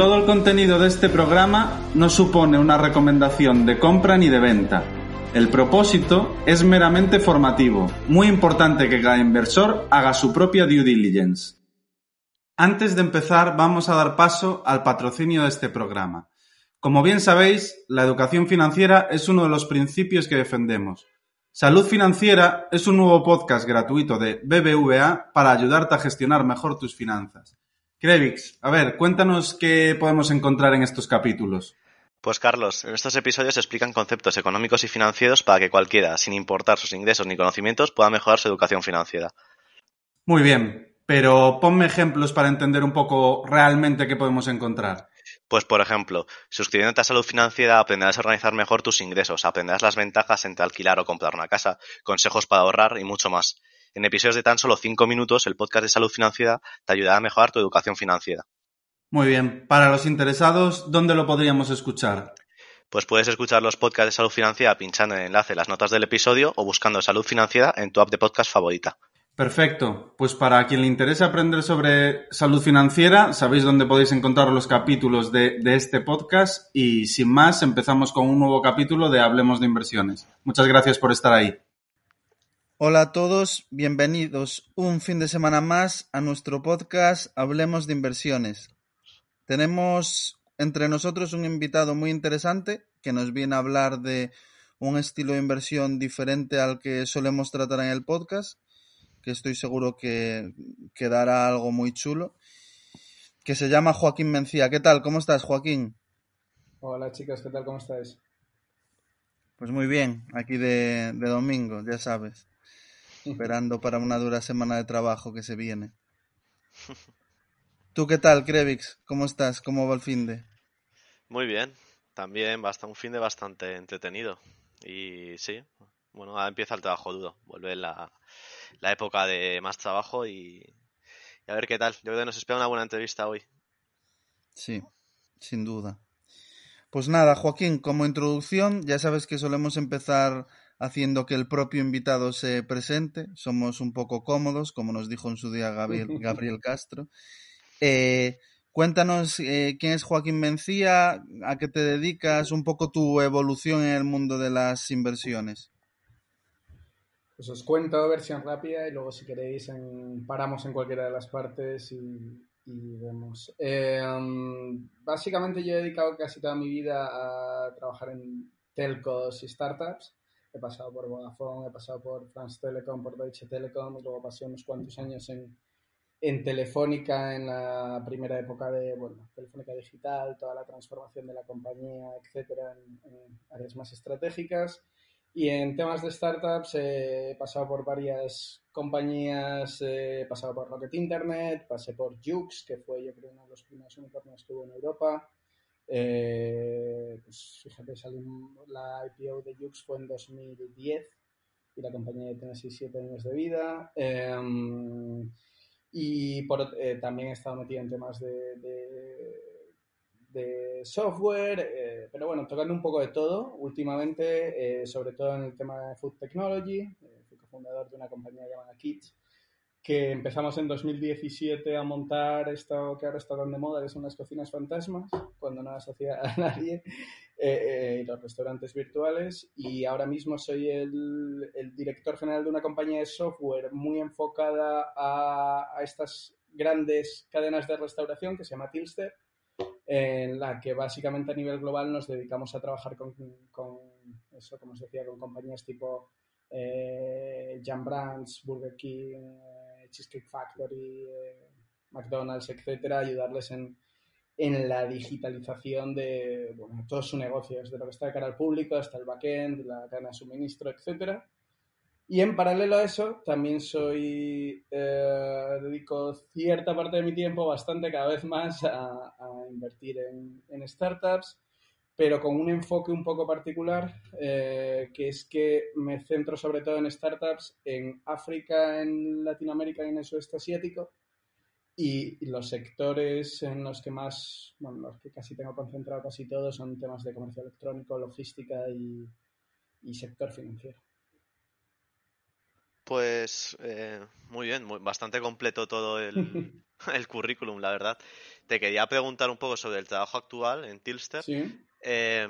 Todo el contenido de este programa no supone una recomendación de compra ni de venta. El propósito es meramente formativo. Muy importante que cada inversor haga su propia due diligence. Antes de empezar, vamos a dar paso al patrocinio de este programa. Como bien sabéis, la educación financiera es uno de los principios que defendemos. Salud Financiera es un nuevo podcast gratuito de BBVA para ayudarte a gestionar mejor tus finanzas. Krevix, a ver, cuéntanos qué podemos encontrar en estos capítulos. Pues Carlos, en estos episodios se explican conceptos económicos y financieros para que cualquiera, sin importar sus ingresos ni conocimientos, pueda mejorar su educación financiera. Muy bien, pero ponme ejemplos para entender un poco realmente qué podemos encontrar. Pues, por ejemplo, suscribiéndote a Salud Financiera aprenderás a organizar mejor tus ingresos, aprenderás las ventajas entre alquilar o comprar una casa, consejos para ahorrar y mucho más. En episodios de tan solo 5 minutos, el podcast de salud financiera te ayudará a mejorar tu educación financiera. Muy bien. Para los interesados, ¿dónde lo podríamos escuchar? Pues puedes escuchar los podcasts de salud financiera pinchando en el enlace en las notas del episodio o buscando salud financiera en tu app de podcast favorita. Perfecto. Pues para quien le interese aprender sobre salud financiera, sabéis dónde podéis encontrar los capítulos de, de, este podcast y sin más empezamos con un nuevo capítulo de Hablemos de Inversiones. Muchas gracias por estar ahí. Hola a todos, bienvenidos un fin de semana más a nuestro podcast Hablemos de Inversiones. Tenemos entre nosotros un invitado muy interesante que nos viene a hablar de un estilo de inversión diferente al que solemos tratar en el podcast, que estoy seguro que quedará algo muy chulo, que se llama Joaquín Mencía. ¿Qué tal? ¿Cómo estás, Joaquín? Hola chicos, ¿qué tal? ¿Cómo estáis? Pues muy bien, aquí de, de domingo, ya sabes esperando para una dura semana de trabajo que se viene. ¿Tú qué tal, Krevix? ¿Cómo estás? ¿Cómo va el fin de? Muy bien, también basta un fin de bastante entretenido. Y sí, bueno, ahora empieza el trabajo duro, vuelve la, la época de más trabajo y, y, a ver qué tal. Yo creo que nos espera una buena entrevista hoy. Sí, sin duda. Pues nada, Joaquín, como introducción, ya sabes que solemos empezar haciendo que el propio invitado se presente. Somos un poco cómodos, como nos dijo en su día Gabriel, Gabriel Castro. Eh, cuéntanos eh, quién es Joaquín Mencía, a qué te dedicas, un poco tu evolución en el mundo de las inversiones. Pues os cuento versión rápida y luego si queréis en, paramos en cualquiera de las partes y, y vemos. Eh, um, básicamente yo he dedicado casi toda mi vida a trabajar en telcos y startups he pasado por Vodafone, he pasado por France Telecom, por Deutsche Telekom, y luego pasé unos cuantos años en, en Telefónica, en la primera época de, bueno, Telefónica Digital, toda la transformación de la compañía, etcétera, en, en áreas más estratégicas. Y en temas de startups he pasado por varias compañías, he pasado por Rocket Internet, pasé por Jux, que fue yo creo uno de los primeros unicornios que hubo en Europa, eh, pues fíjate, salió la IPO de Jux fue en 2010 y la compañía tiene 6-7 años de vida. Eh, y por, eh, también he estado metido en temas de, software, eh, pero bueno, tocando un poco de todo últimamente, sobre todo en el tema de food technology. fui cofundador de una compañía llamada Kit, que empezamos en 2017 a montar esto que ahora está tan de moda, que son las cocinas fantasmas, cuando no las hacía a nadie, eh, eh, los restaurantes virtuales. Y ahora mismo soy el, el, director general de una compañía de software muy enfocada a, a, estas grandes cadenas de restauración que se llama Tilster, en la que básicamente a nivel global nos dedicamos a trabajar con, con eso, como os decía, con compañías tipo eh, Jam Brands, Burger King, Cheesecake Factory, eh, McDonald's, etcétera, ayudarles en, en la digitalización de bueno, todo su negocio, desde lo que está de cara al público hasta el backend, la cadena de suministro, etcétera. Y en paralelo a eso, también soy, eh, dedico cierta parte de mi tiempo, bastante cada vez más, a, invertir en, en, startups, pero con un enfoque un poco particular, eh, que es que me centro sobre todo en startups en África, en Latinoamérica y en el sudeste asiático, y los sectores en los que más, bueno, los que casi tengo concentrado casi todo son temas de comercio electrónico, logística y, y sector financiero. Pues eh, muy bien, muy, bastante completo todo el, el, currículum, la verdad. Te quería preguntar un poco sobre el trabajo actual en Tilster. ¿Sí? Eh,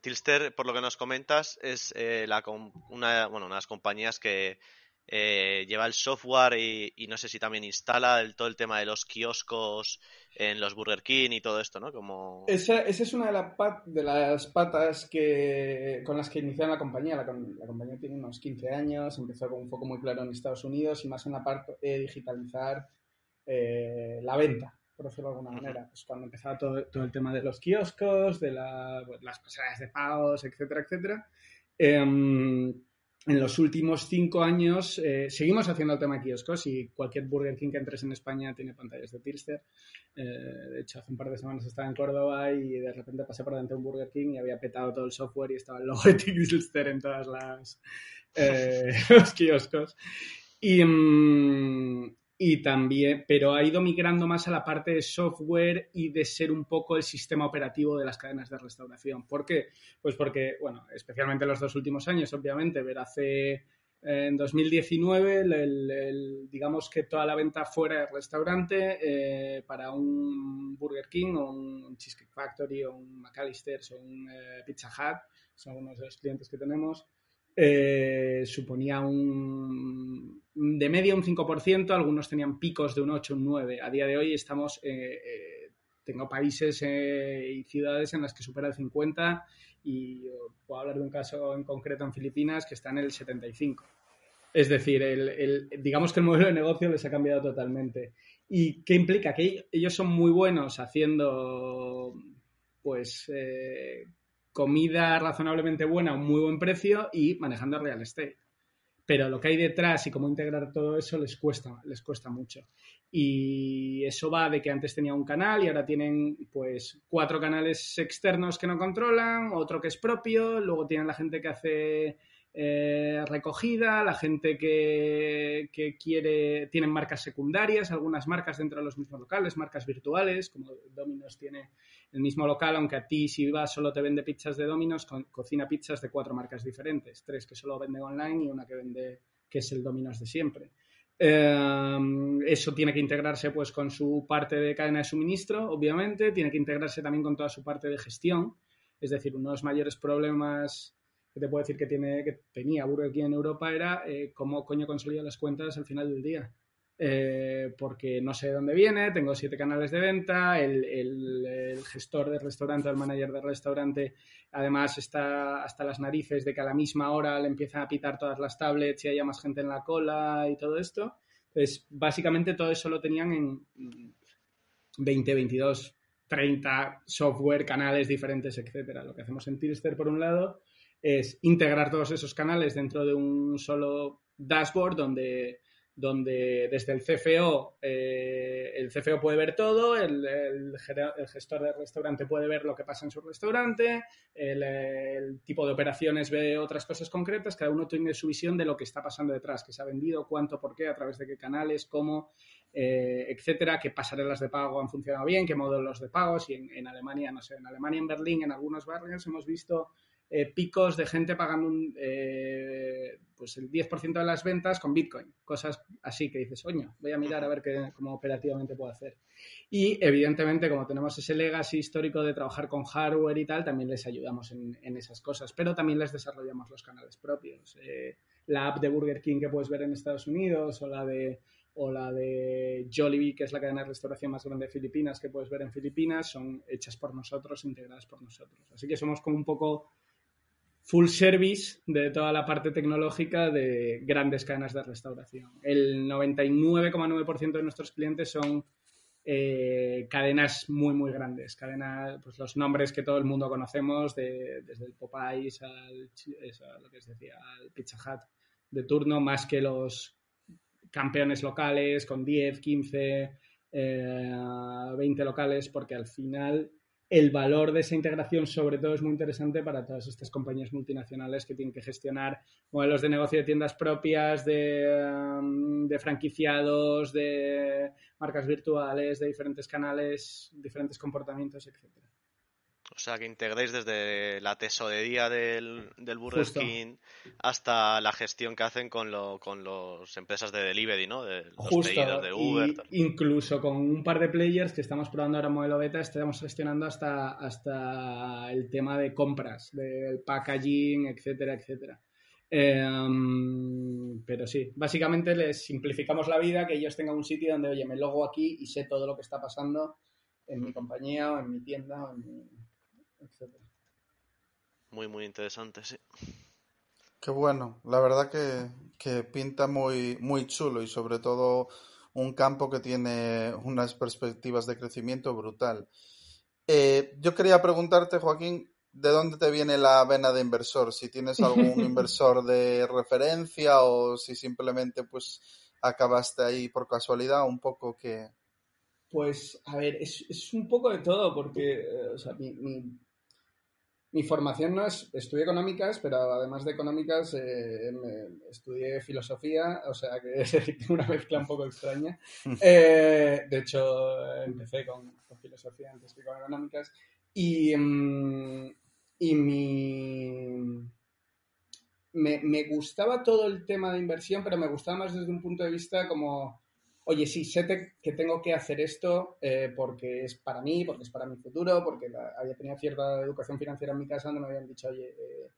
Tilster, por lo que nos comentas, es eh, la, una, bueno, una de las compañías que eh, lleva el software y, no sé si también instala el, todo el tema de los kioscos en los Burger King y todo esto, ¿no? Como... Esa, esa es una de, la de, las patas que, con las que inició la compañía. La, la, compañía tiene unos 15 años, empezó con un foco muy claro en Estados Unidos y más en la parte de digitalizar eh, la venta, por decirlo de alguna manera. Pues cuando empezaba todo, todo, el tema de los kioscos, de la, pues, las pasarelas de pagos, etcétera, etcétera. Eh, en los últimos cinco años eh, seguimos haciendo el tema de kioscos y cualquier Burger King que entres en España tiene pantallas de Tilster. Eh, de hecho, hace un par de semanas estaba en Córdoba y de repente pasé por delante de un Burger King y había petado todo el software y estaba el logo de Tilster en todas las eh, los kioscos. Y, mmm, y también, pero ha ido migrando más a la parte de software y de ser un poco el sistema operativo de las cadenas de restauración. ¿Por qué? Pues porque, bueno, especialmente en los dos últimos años, obviamente, ver hace en 2019, el, el, el, digamos que toda la venta fuera del restaurante eh, para un Burger King o un Cheesecake Factory o un McAllister's o un eh, Pizza Hut, son algunos de los clientes que tenemos, eh, suponía un de media un 5%, algunos tenían picos de un 8, un 9. A día de hoy estamos, eh, eh, tengo países y ciudades en las que supera el 50 y puedo hablar de un caso en concreto en Filipinas que está en el 75. Es decir, el, digamos que el modelo de negocio les ha cambiado totalmente. ¿Y qué implica? Que ellos son muy buenos haciendo, pues, comida razonablemente buena a un muy buen precio y manejando real estate. Pero lo que hay detrás y cómo integrar todo eso les cuesta, les cuesta mucho. Y eso va de que antes tenía un canal y ahora tienen pues cuatro canales externos que no controlan, otro que es propio, luego tienen la gente que hace eh, recogida, la gente que, que, quiere, tienen marcas secundarias, algunas marcas dentro de los mismos locales, marcas virtuales, como Domino's tiene el mismo local, aunque a ti si vas solo te vende pizzas de Domino's, co cocina pizzas de cuatro marcas diferentes, tres que solo vende online y una que vende que es el Domino's de siempre. Eh, eso tiene que integrarse pues con su parte de cadena de suministro, obviamente, tiene que integrarse también con toda su parte de gestión, es decir, uno de los mayores problemas que te puedo decir que, tiene, que tenía Burger King en Europa era eh, cómo coño consolida las cuentas al final del día. Eh, porque no sé de dónde viene, tengo siete canales de venta, el, el, gestor del restaurante, el manager del restaurante, además está hasta las narices de que a la misma hora le empiezan a pitar todas las tablets y haya más gente en la cola y todo esto. Entonces, básicamente todo eso lo tenían en 20, 22, 30 software, canales diferentes, etcétera. Lo que hacemos en Tilster, por un lado, es integrar todos esos canales dentro de un solo dashboard donde, donde desde el CFO, eh, el CFO puede ver todo, el, el, gestor del restaurante puede ver lo que pasa en su restaurante, el, tipo de operaciones ve otras cosas concretas, cada uno tiene su visión de lo que está pasando detrás, que se ha vendido, cuánto, por qué, a través de qué canales, cómo, eh, etcétera, qué pasarelas de pago han funcionado bien, qué modelos de pagos, y en, en Alemania, no sé, en Alemania, en Berlín, en algunos barrios hemos visto eh, picos de gente pagando un, eh, pues el 10% de las ventas con Bitcoin, cosas así que dices, oño, voy a mirar a ver qué, cómo operativamente puedo hacer. Y evidentemente, como tenemos ese legacy histórico de trabajar con hardware y tal, también les ayudamos en, en esas cosas, pero también les desarrollamos los canales propios. Eh, la app de Burger King que puedes ver en Estados Unidos o la de o la de Jollibee, que es la cadena de restauración más grande de Filipinas que puedes ver en Filipinas, son hechas por nosotros, integradas por nosotros. Así que somos como un poco full service de toda la parte tecnológica de grandes cadenas de restauración. El 99,9% de nuestros clientes son eh, cadenas muy, muy grandes. Cadenas, pues los nombres que todo el mundo conocemos, desde el Popeyes al, lo que decía, al Pizza Hut de turno, más que los campeones locales con 10, 15, 20 locales, porque al final el valor de esa integración sobre todo es muy interesante para todas estas compañías multinacionales que tienen que gestionar modelos de negocio de tiendas propias, de, um, franquiciados, de marcas virtuales, de diferentes canales, diferentes comportamientos, etcétera. O sea, que integréis desde la tesorería del, del Burger King hasta la gestión que hacen con, lo, con las empresas de delivery, ¿no? De los Justo. de Uber. incluso con un par de players que estamos probando ahora modelo beta, estamos gestionando hasta, hasta el tema de compras, del packaging, etcétera, etcétera. Em, pero sí, básicamente les simplificamos la vida, que ellos tengan un sitio donde, oye, me logo aquí y sé todo lo que está pasando en mi compañía o en mi tienda o en mi muy, muy interesante, sí. Qué bueno, la verdad que, pinta muy, muy chulo y sobre todo un campo que tiene unas perspectivas de crecimiento brutal. Eh, yo quería preguntarte, Joaquín, ¿de dónde te viene la vena de inversor? Si tienes algún inversor de referencia o si simplemente pues acabaste ahí por casualidad, un poco que... Pues, a ver, es, un poco de todo, porque eh, o sea, mi, mi formación no es, estudié económicas, pero además de económicas eh, estudié filosofía, o sea que es una mezcla un poco extraña. Eh, de hecho, empecé con, filosofía antes que con económicas. Y, mm, y mi... Me, me gustaba todo el tema de inversión, pero me gustaba más desde un punto de vista como oye, sí, sé que tengo que hacer esto eh, porque es para mí, porque es para mi futuro, porque había tenido cierta educación financiera en mi casa donde me habían dicho, oye, eh,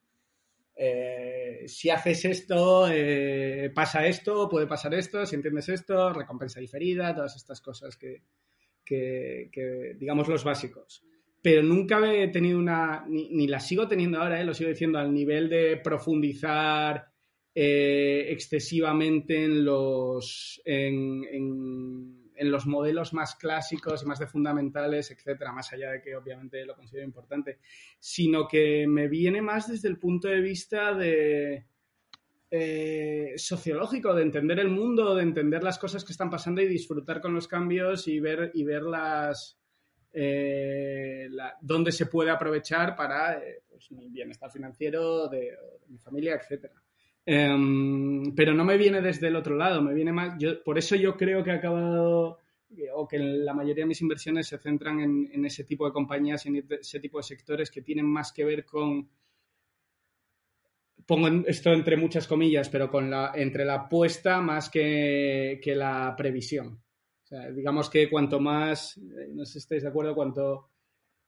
eh, si haces esto, pasa esto, puede pasar esto, si entiendes esto, recompensa diferida, todas estas cosas que, digamos, los básicos. Pero nunca he tenido una, ni, ni la sigo teniendo ahora, lo sigo diciendo, al nivel de profundizar eh, excesivamente en los, en, en, los modelos más clásicos y más de fundamentales, etcétera, más allá de que obviamente lo considero importante, sino que me viene más desde el punto de vista de eh, sociológico, de entender el mundo, de entender las cosas que están pasando y disfrutar con los cambios y ver, y ver las, eh, dónde se puede aprovechar para pues, mi bienestar financiero, de, de mi familia, etcétera. Em, pero no me viene desde el otro lado, me viene más. Yo, por eso yo creo que he acabado, o que la mayoría de mis inversiones se centran en, ese tipo de compañías y en ese tipo de sectores que tienen más que ver con. Pongo esto entre muchas comillas, pero con la, entre la apuesta más que, que la previsión. O sea, digamos que cuanto más, eh, no sé si estáis de acuerdo, cuanto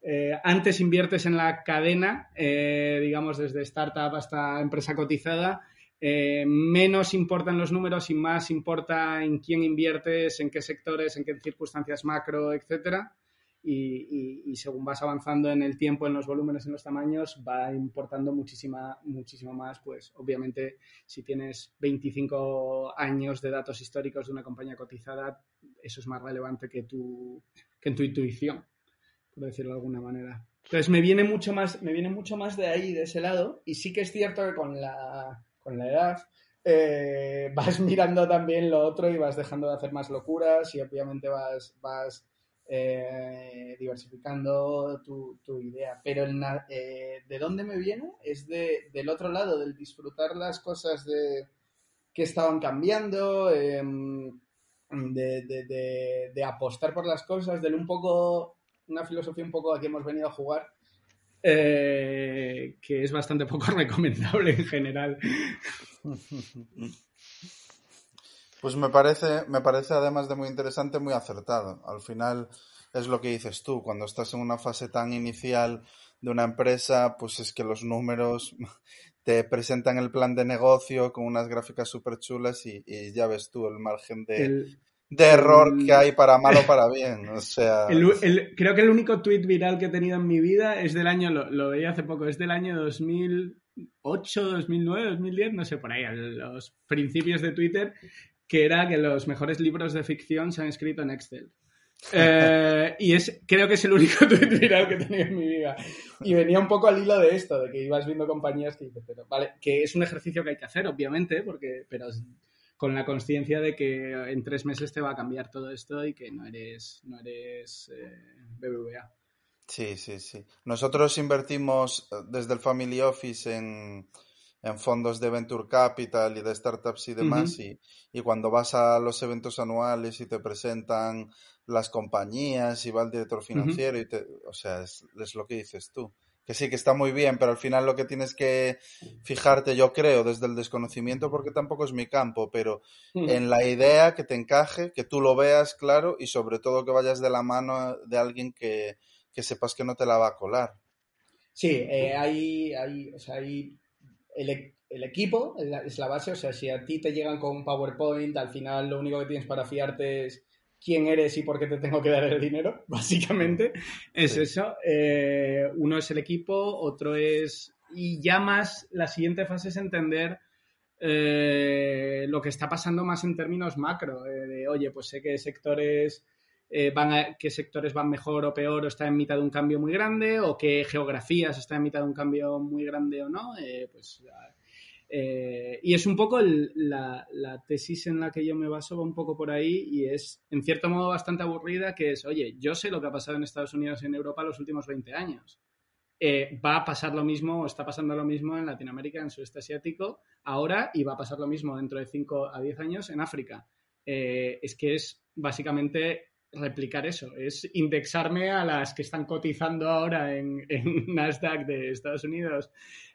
eh, antes inviertes en la cadena, eh, digamos desde startup hasta empresa cotizada, eh, menos importan los números y más importa en quién inviertes, en qué sectores, en qué circunstancias macro, etcétera. Y, según vas avanzando en el tiempo, en los volúmenes, en los tamaños, va importando muchísima, muchísimo más. Pues obviamente, si tienes 25 años de datos históricos de una compañía cotizada, eso es más relevante que tu, que tu intuición, por decirlo de alguna manera. Entonces me viene mucho más, me viene mucho más de ahí, de ese lado, y sí que es cierto que con la con la edad, eh, vas mirando también lo otro y vas dejando de hacer más locuras y obviamente vas, vas eh, diversificando tu, idea. Pero eh, de dónde me viene es de, del otro lado, del disfrutar las cosas de, que estaban cambiando, em, de, de, apostar por las cosas, de un poco, una filosofía un poco a que hemos venido a jugar eh, que es bastante poco recomendable en general. Pues me parece, me parece además de muy interesante, muy acertado. Al final es lo que dices tú, cuando estás en una fase tan inicial de una empresa, pues es que los números te presentan el plan de negocio con unas gráficas súper chulas y, ya ves tú el margen de, de error que hay para mal o para bien. O sea. creo que el único tweet viral que he tenido en mi vida es del año, lo, lo veía hace poco, es del año 2008, 2009, 2010, no sé, por ahí, a los principios de Twitter, que era que los mejores libros de ficción se han escrito en Excel. Eh, y es, creo que es el único tweet viral que he tenido en mi vida. Y venía un poco al hilo de esto, de que ibas viendo compañías que pero, vale, que es un ejercicio que hay que hacer, obviamente, porque, pero con la conciencia de que en tres meses te va a cambiar todo esto y que no eres, no eres eh, BBVA. Sí, sí, sí. Nosotros invertimos eh, desde el Family Office en, en fondos de Venture Capital y de startups y demás, y, y, cuando vas a los eventos anuales y te presentan las compañías y va el director financiero, y te, o sea, es, es, lo que dices tú. Que sí, que está muy bien, pero al final lo que tienes que fijarte, yo creo, desde el desconocimiento, porque tampoco es mi campo, pero en la idea que te encaje, que tú lo veas claro y sobre todo que vayas de la mano de alguien que, que sepas que no te la va a colar. Sí, eh, hay, hay, o sea, hay el, el, equipo es la base, o sea, si a ti te llegan con un PowerPoint, al final lo único que tienes para fiarte es quién eres y por qué te tengo que dar el dinero, básicamente. Es eso. Eh, uno es el equipo, otro es... Y ya más, la siguiente fase es entender eh, lo que está pasando más en términos macro. Eh, de, oye, pues sé que sectores... van qué sectores van mejor o peor o está en mitad de un cambio muy grande o qué geografías está en mitad de un cambio muy grande o no, pues eh, y es un poco la, tesis en la que yo me baso, va un poco por ahí y es en cierto modo bastante aburrida, que es, oye, yo sé lo que ha pasado en Estados Unidos y en Europa los últimos 20 años. Eh, va a pasar lo mismo, o está pasando lo mismo en Latinoamérica, en sudeste asiático, ahora y va a pasar lo mismo dentro de 5 a 10 años en África. Eh, es que es básicamente replicar eso, es indexarme a las que están cotizando ahora en, en Nasdaq de Estados Unidos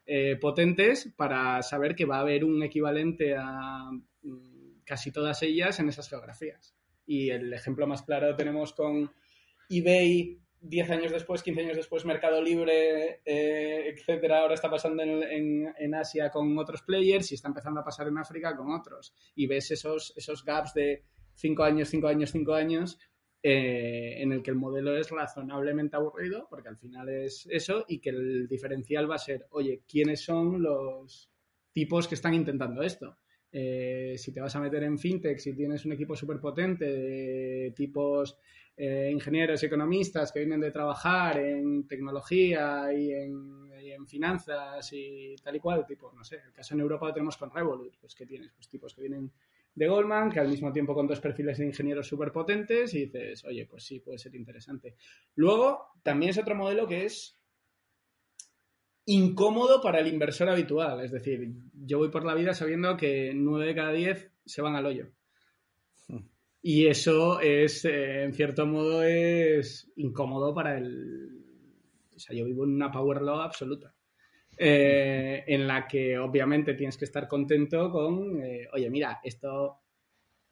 eh, potentes para saber que va a haber un equivalente a mm, casi todas ellas en esas geografías. Y el ejemplo más claro lo tenemos con eBay 10 años después, 15 años después, Mercado Libre, eh, etcétera, ahora está pasando en, en, Asia con otros players y está empezando a pasar en África con otros. Y ves esos, esos gaps de 5 años, 5 años, 5 años eh, en el que el modelo es razonablemente aburrido, porque al final es eso, y que el diferencial va a ser, oye, ¿quiénes son los tipos que están intentando esto? Eh, si te vas a meter en fintech, si tienes un equipo súper potente de tipos eh, ingenieros economistas que vienen de trabajar en tecnología y en, finanzas y tal y cual, tipo, no sé, el caso en Europa lo tenemos con Revolut, pues que tienes pues tipos que vienen de Goldman, que al mismo tiempo con dos perfiles de ingenieros súper potentes y dices, oye, pues sí, puede ser interesante. Luego, también es otro modelo que es incómodo para el inversor habitual. Es decir, yo voy por la vida sabiendo que nueve de cada diez se van al hoyo. Y eso es, eh, en cierto modo, es incómodo para el... O sea, yo vivo en una power law absoluta. Eh, en la que obviamente tienes que estar contento con, eh, oye, mira, esto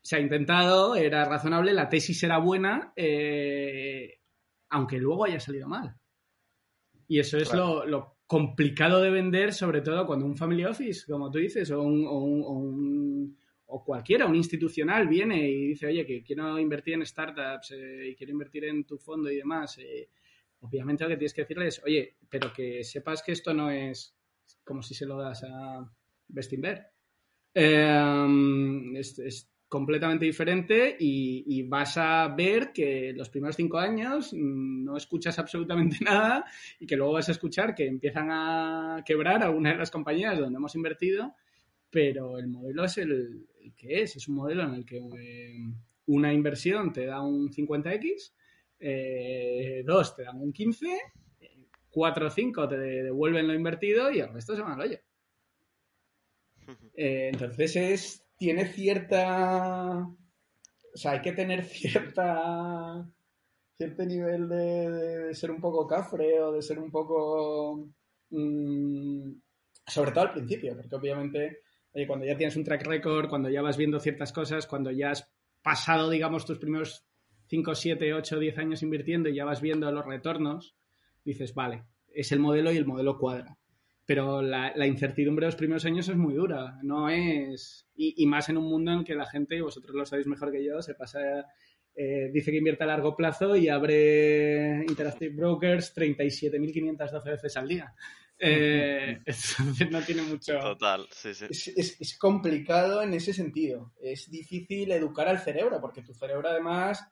se ha intentado, era razonable, la tesis era buena, eh, aunque luego haya salido mal. Y eso es lo, complicado de vender, sobre todo cuando un family office, como tú dices, o, un, o, o, cualquiera, un institucional, viene y dice, oye, que quiero invertir en startups y quiero invertir en tu fondo y demás obviamente lo que tienes que decirle es, oye, pero que sepas que esto no es como si se lo das a Bestinver. Em, es, completamente diferente y, vas a ver que los primeros cinco años no escuchas absolutamente nada y que luego vas a escuchar que empiezan a quebrar algunas de las compañías donde hemos invertido, pero el modelo es el, que es, es un modelo en el que eh, una inversión te da un 50x eh, dos te dan un 15, cuatro o cinco te devuelven lo invertido y el resto se van al hoyo. Eh, entonces es, tiene cierta, o sea, hay que tener cierta, cierto nivel de, ser un poco cafre o de ser un poco, mm, sobre todo al principio, porque obviamente cuando ya tienes un track record, cuando ya vas viendo ciertas cosas, cuando ya has pasado, digamos, tus primeros 5, 7, 8, 10 años invirtiendo y ya vas viendo los retornos, dices, vale, es el modelo y el modelo cuadra. pero la, incertidumbre de los primeros años es muy dura, no es... Y, más en un mundo en que la gente, vosotros lo sabéis mejor que yo, se pasa... Eh, dice que invierte a largo plazo y abre Interactive Brokers 37.512 veces al día. Eh, no tiene mucho... Total, sí, sí. Es, complicado en ese sentido. Es difícil educar al cerebro, porque tu cerebro además,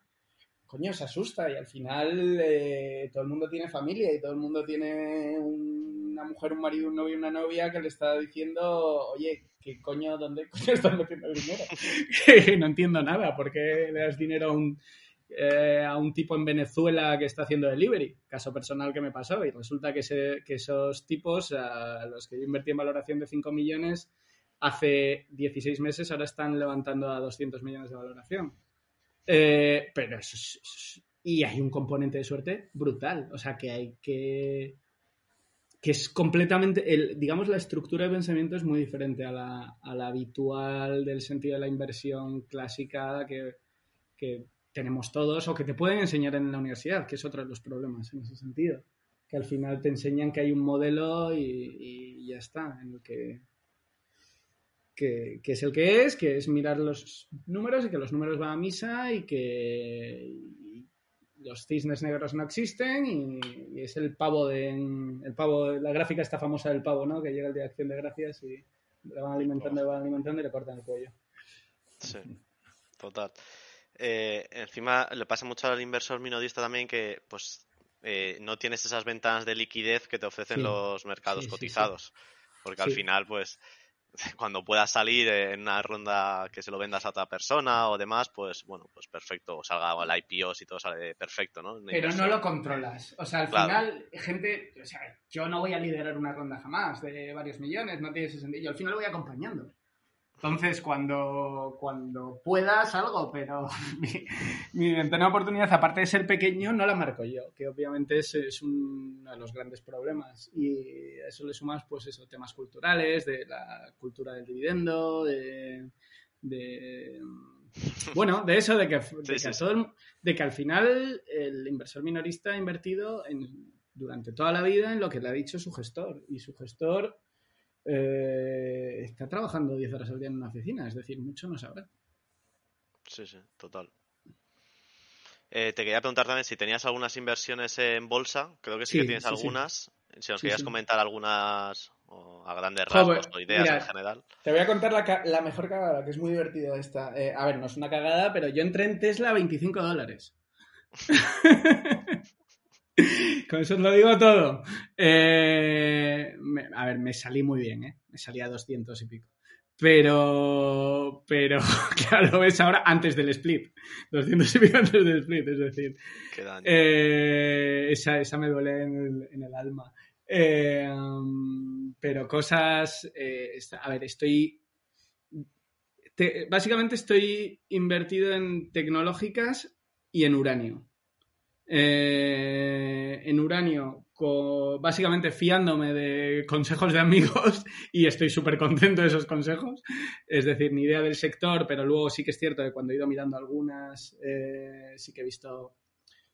coño, se asusta y al final eh, todo el mundo tiene familia y todo el mundo tiene una mujer, un marido, un novio, una novia que le está diciendo, oye, ¿qué coño, dónde coño estás metiendo el dinero? no entiendo nada, ¿por qué le das dinero a un eh, a un tipo en Venezuela que está haciendo delivery, caso personal que me pasó, y resulta que, esos tipos, a los que yo invertí en valoración de 5 millones, hace 16 meses ahora están levantando a 200 millones de valoración. Eh, pero eso y hay un componente de suerte brutal, o sea que hay que que es completamente, el, digamos, la estructura de pensamiento es muy diferente a la, habitual del sentido de la inversión clásica que, que tenemos todos o que te pueden enseñar en la universidad, que es otro de los problemas en ese sentido. Que al final te enseñan que hay un modelo y, ya está, en el que, que, es el que es, que es mirar los números y que los números van a misa y que los cisnes negros no existen y, es el pavo de el pavo, la gráfica está famosa del pavo, ¿no? Que llega el día de acción de gracias y le van alimentando, le van alimentando y le cortan el cuello. Sí, total. Eh, encima le pasa mucho al inversor minorista también que pues eh, no tienes esas ventanas de liquidez que te ofrecen los mercados cotizados. porque al final, pues, cuando puedas salir en una ronda que se lo vendas a otra persona o demás, pues bueno, pues perfecto, o salga al IPO y todo sale perfecto, ¿no? Pero no lo controlas. O sea, al final, gente, o sea, yo no voy a liderar una ronda jamás de varios millones, no tiene ese sentido. Al final voy acompañando. Entonces, cuando, cuando puedas algo, pero mi, ventana de oportunidad, aparte de ser pequeño, no la marco yo, que obviamente es, es uno de los grandes problemas. Y a eso le sumas, pues eso, temas culturales, de la cultura del dividendo, de, bueno, de eso, de que, de, que al final el inversor minorista ha invertido en, durante toda la vida en lo que le ha dicho su gestor. Y su gestor eh, está trabajando 10 horas al día en una oficina, es decir, mucho no sabrá. Sí, sí, total. Eh, te quería preguntar también si tenías algunas inversiones en bolsa, creo que sí, que tienes algunas. Si nos querías comentar algunas o a grandes rasgos o ideas en general. Te voy a contar la, la mejor cagada, que es muy divertida esta. Eh, a ver, no es una cagada, pero yo entré en Tesla a 25 dólares. Con eso os lo digo todo. Eh, a ver, me salí muy bien, ¿eh? Me salí a 200 y pico. Pero, pero, claro, ves ahora antes del split. 200 y pico antes del split, es decir. Eh, esa, esa, me duele en el, alma. Eh, pero cosas. a ver, estoy. básicamente estoy invertido en tecnológicas y en uranio. Eh, en uranio, básicamente fiándome de consejos de amigos y estoy súper contento de esos consejos. Es decir, ni idea del sector, pero luego sí que es cierto que cuando he ido mirando algunas, eh, sí que he visto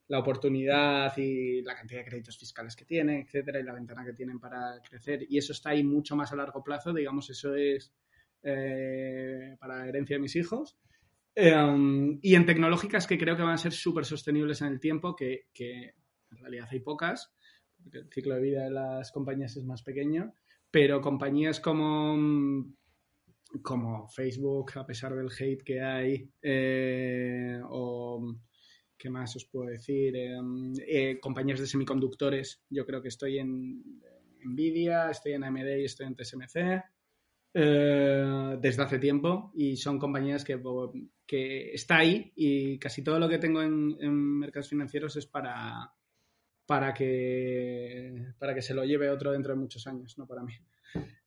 la oportunidad y la cantidad de créditos fiscales que tiene, etcétera, y la ventana que tienen para crecer. Y eso está ahí mucho más a largo plazo, digamos, eso es eh, para la herencia de mis hijos. Em, y en tecnológicas que creo que van a ser súper sostenibles en el tiempo, que, en realidad hay pocas, porque el ciclo de vida de las compañías es más pequeño, pero compañías como, como Facebook, a pesar del hate que hay, eh, o ¿qué más os puedo decir? Em, eh, compañías de semiconductores, yo creo que estoy en Nvidia, estoy en AMD y estoy en TSMC. Eh, desde hace tiempo y son compañías que, que, está ahí y casi todo lo que tengo en, mercados financieros es para, para, que, para que se lo lleve otro dentro de muchos años, no para mí.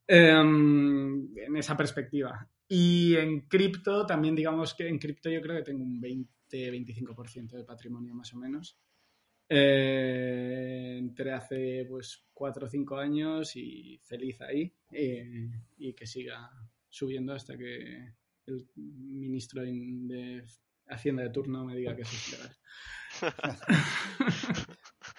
Em, en esa perspectiva. Y en cripto, también digamos que en cripto yo creo que tengo un 20-25% de patrimonio más o menos. Eh, entré hace pues cuatro o cinco años y feliz ahí eh, y que siga subiendo hasta que el ministro de Hacienda de turno me diga que es legal.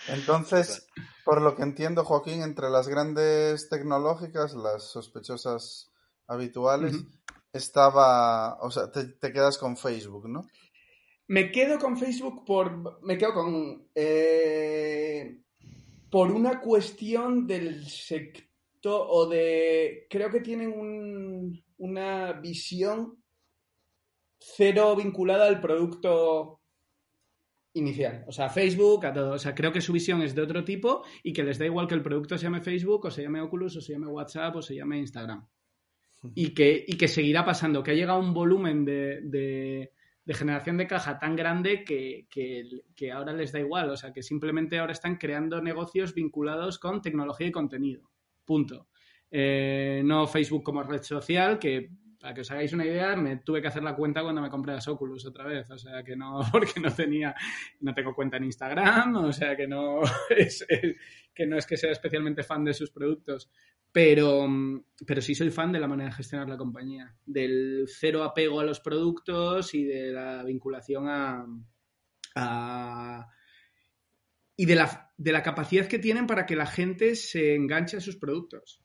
Entonces, Por lo que entiendo, Joaquín, entre las grandes tecnológicas, las sospechosas habituales, estaba, o sea, te, quedas con Facebook, ¿no? Me quedo con Facebook por, me quedo con, eh, por una cuestión del sector o de, creo que tienen una visión cero vinculada al producto inicial. O sea, Facebook, a todo. O sea, creo que su visión es de otro tipo y que les da igual que el producto se llame Facebook o se llame Oculus o se llame WhatsApp o se llame Instagram. Y que, y que seguirá pasando, que ha llegado un volumen de, de, generación de caja tan grande que, que, ahora les da igual. O sea, que simplemente ahora están creando negocios vinculados con tecnología y contenido. Punto. Eh, no Facebook como red social, que para que os hagáis una idea, me tuve que hacer la cuenta cuando me compré las Oculus otra vez. O sea, que no, porque no tenía, no tengo cuenta en Instagram, o sea, que no es, que no es que sea especialmente fan de sus productos. Pero, pero sí soy fan de la manera de gestionar la compañía, del cero apego a los productos y de la vinculación a, y de la, de la capacidad que tienen para que la gente se enganche a sus productos.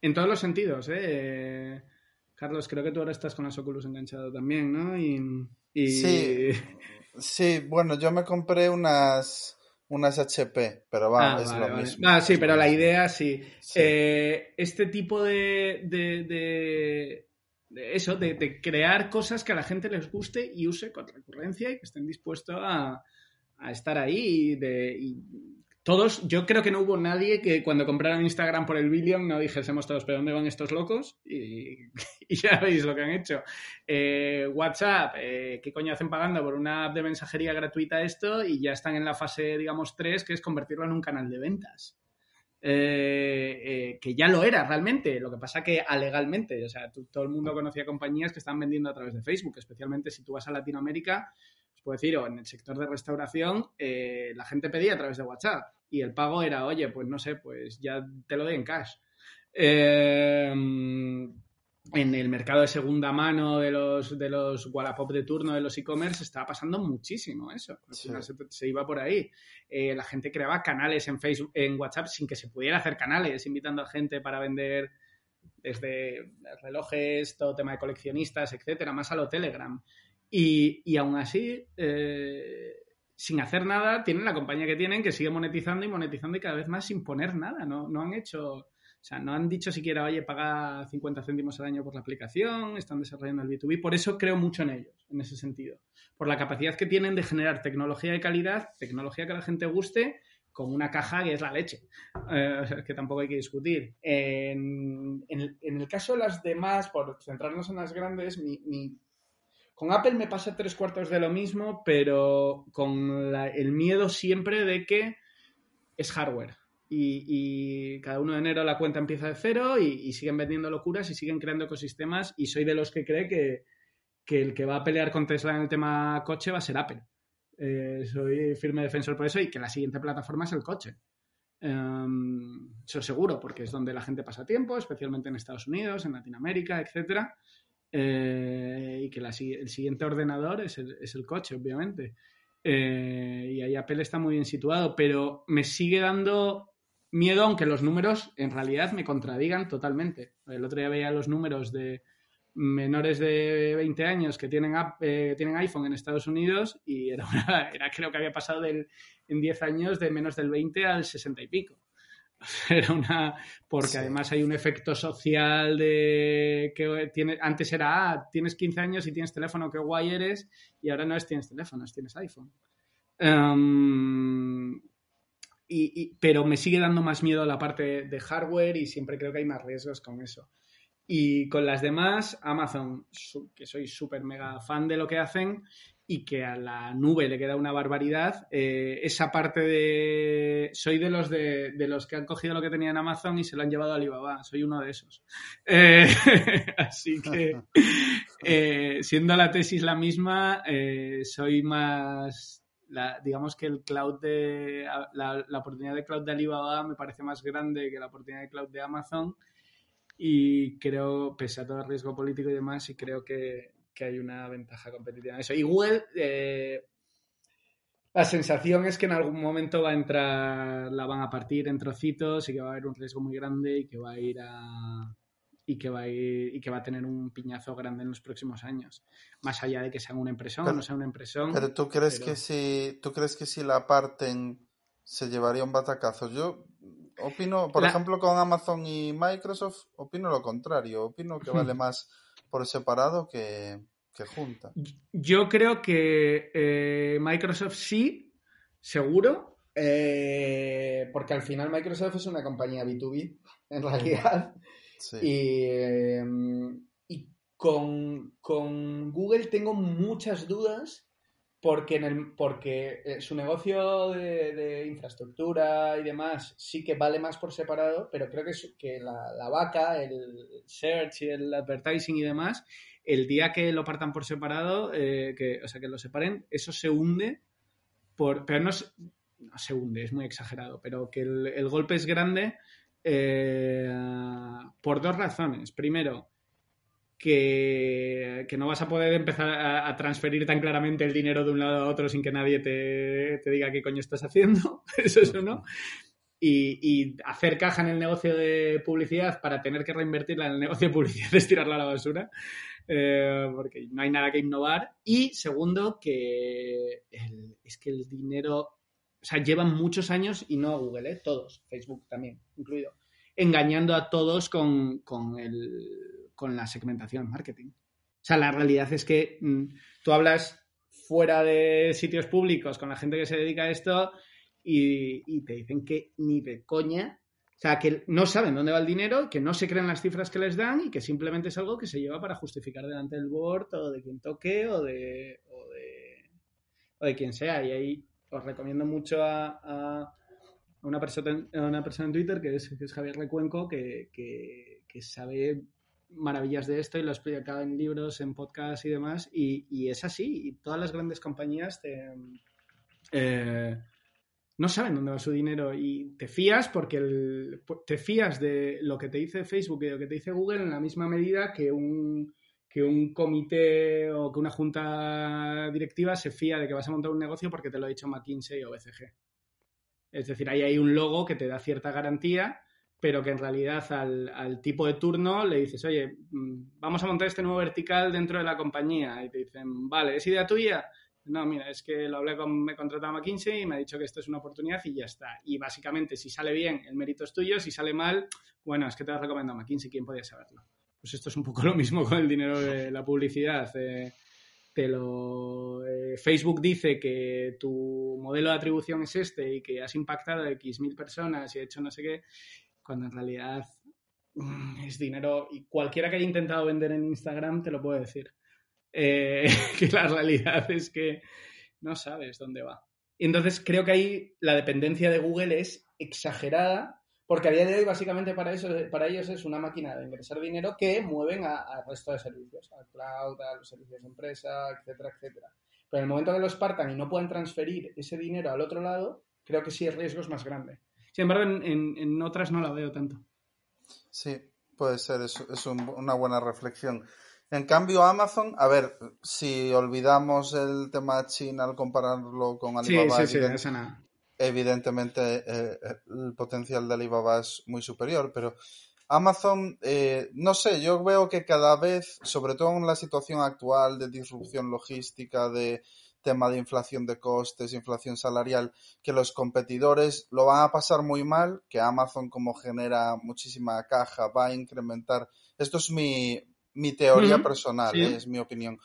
En todos los sentidos, ¿eh? Carlos, creo que tú ahora estás con las Oculus enganchado también, ¿no? Y, Sí, sí, bueno, yo me compré unas, unas HP, pero va, ah, es lo mismo. Ah, sí, pero la idea sí. Eh, este tipo de, de, eso, de, crear cosas que a la gente les guste y use con recurrencia y que estén dispuestos a, a estar ahí y, de, todos, yo creo que no hubo nadie que cuando compraron Instagram por el billion no dijésemos todos, ¿pero dónde van estos locos? Y, ya veis lo que han hecho. Eh, WhatsApp, eh, ¿qué coño hacen pagando por una app de mensajería gratuita esto? Y ya están en la fase, digamos, 3, que es convertirlo en un canal de ventas. Eh, que ya lo era realmente, lo que pasa que alegalmente, o sea, todo el mundo conocía compañías que están vendiendo a través de Facebook, especialmente si tú vas a Latinoamérica, os puedo decir, o en el sector de restauración, la gente pedía a través de WhatsApp y el pago era, oye, pues no sé, pues ya te lo doy en cash. Em, en el mercado de segunda mano de los, de los Wallapop de turno de los e-commerce estaba pasando muchísimo eso. Se, iba por ahí. Eh, la gente creaba canales en Facebook, en WhatsApp sin que se pudiera hacer canales, invitando a gente para vender desde relojes, todo tema de coleccionistas, etcétera, más a lo Telegram. Y, y aún así, eh, sin hacer nada, tienen la compañía que tienen, que sigue monetizando y monetizando y cada vez más sin poner nada. No, no han hecho, o sea, no han dicho siquiera, oye, paga 50 céntimos al año por la aplicación, están desarrollando el B2B. Por eso creo mucho en ellos, en ese sentido. Por la capacidad que tienen de generar tecnología de calidad, tecnología que a la gente guste, con una caja que es la leche, eh, que tampoco hay que discutir. En, el caso de las demás, por centrarnos en las grandes, mi con Apple me pasa tres cuartos de lo mismo, pero con el miedo siempre de que es hardware. Y, cada uno de enero la cuenta empieza de cero y, siguen vendiendo locuras y siguen creando ecosistemas. Y soy de los que cree que, el que va a pelear con Tesla en el tema coche va a ser Apple. Eh, soy firme defensor por eso y que la siguiente plataforma es el coche. Um, eso seguro, porque es donde la gente pasa tiempo, especialmente en Estados Unidos, en Latinoamérica, etcétera. Eh, y que el siguiente ordenador es el, coche, obviamente. Eh, y ahí Apple está muy bien situado, pero me sigue dando miedo, aunque los números en realidad me contradigan totalmente. El otro día veía los números de menores de 20 años que tienen, eh, tienen iPhone en Estados Unidos y era, era creo que había pasado del, en 10 años de menos del 20 al 60 y pico. Era una. Porque además hay un efecto social de que tiene, antes era, ah, tienes 15 años y tienes teléfono, qué guay eres, y ahora no es tienes teléfono, es tienes iPhone. Em, y, pero me sigue dando más miedo la parte de hardware y siempre creo que hay más riesgos con eso. Y con las demás, Amazon, que soy súper mega fan de lo que hacen, y que a la nube le queda una barbaridad. Eh, esa parte de. Soy de los de, los que han cogido lo que tenía en Amazon y se lo han llevado a Alibaba. Soy uno de esos. Eh, así que, eh, siendo la tesis la misma, soy más. digamos que el cloud de. La, la oportunidad de cloud de Alibaba me parece más grande que la oportunidad de cloud de Amazon. Y creo, pese a todo el riesgo político y demás, y creo que, que hay una ventaja competitiva en eso. Google, eh, La sensación es que en algún momento va a entrar, la van a partir en trocitos y que va a haber un riesgo muy grande y que va a ir a y que va a ir, y que va a tener un piñazo grande en los próximos años. Más allá de que sea una impresión o no sea una impresión. Pero tú crees que si tú crees que si la parten se llevaría un batacazo. Yo opino, por ejemplo, con Amazon y Microsoft, opino lo contrario. Opino que vale más por separado que, que junta. Yo creo que eh, Microsoft sí, seguro, eh, porque al final Microsoft es una compañía B2B, en realidad. Em, y, con, Google tengo muchas dudas porque, en el, porque eh, su negocio de, infraestructura y demás sí que vale más por separado, pero creo que, que la, vaca, el search y el advertising y demás, el día que lo partan por separado, eh, que, o sea, que lo separen, eso se hunde, por, pero no, se hunde, es muy exagerado, pero que el golpe es grande eh, por dos razones. Primero, que, no vas a poder empezar a, transferir tan claramente el dinero de un lado a otro sin que nadie te, diga qué coño estás haciendo. Eso es uno. Y, hacer caja en el negocio de publicidad para tener que reinvertirla en el negocio de publicidad es tirarla a la basura. Eh, porque no hay nada que innovar. Y segundo, que es que el dinero o sea, llevan muchos años, y no a Google, ¿eh? todos, Facebook también incluido, engañando a todos con, el, con la segmentación marketing. O sea, la realidad es que mm, tú hablas fuera de sitios públicos con la gente que se dedica a esto y, te dicen que ni de coña, o sea, que no saben dónde va el dinero, que no se creen las cifras que les dan y que simplemente es algo que se lleva para justificar delante del board o de quien toque o de, o de, o de quien sea. Y ahí os recomiendo mucho a, una, persona, una persona en Twitter que es, Javier Recuenco, que, sabe maravillas de esto y lo explica en libros, en podcasts y demás. Y, es así. Y todas las grandes compañías eh, no saben dónde va su dinero y te fías porque te fías de lo que te dice Facebook y de lo que te dice Google en la misma medida que un que un comité o que una junta directiva se fía de que vas a montar un negocio porque te lo ha dicho McKinsey o BCG. Es decir, ahí hay un logo que te da cierta garantía, pero que en realidad al, tipo de turno le dices, oye, mm, vamos a montar este nuevo vertical dentro de la compañía. Y te dicen, vale, ¿es idea tuya? No, mira, es que lo hablé con, me contratado McKinsey y me ha dicho que esto es una oportunidad y ya está. Y básicamente, si sale bien, el mérito es tuyo, si sale mal, bueno, es que te lo recomiendo a McKinsey, ¿quién podía saberlo? pues esto es un poco lo mismo con el dinero de la publicidad. Eh, lo, eh, Facebook dice que tu modelo de atribución es este y que has impactado a X mil personas y hecho no sé qué, cuando en realidad mm, es dinero y cualquiera que haya intentado vender en Instagram te lo puede decir. Eh, que la realidad es que no sabes dónde va. Y entonces creo que ahí la dependencia de Google es exagerada porque a día de hoy, básicamente, para, eso, para ellos es una máquina de ingresar dinero que mueven al resto de servicios, al cloud, a los servicios de empresa, etcétera, etcétera. Pero en el momento que los partan y no pueden transferir ese dinero al otro lado, creo que sí el riesgo es más grande. Sin embargo, en, otras no la veo tanto. Sí, puede ser, es, es una buena reflexión. En cambio, Amazon, a ver, si olvidamos el tema China al compararlo con Alibaba, sí, sí, sí, nada evidentemente eh, el potencial de Alibaba es muy superior, pero Amazon, eh, no sé, yo veo que cada vez, sobre todo en la situación actual de disrupción logística, de tema de inflación de costes, inflación salarial, que los competidores lo van a pasar muy mal, que Amazon como genera muchísima caja va a incrementar. Esto es mi, mi teoría personal, eh, es mi opinión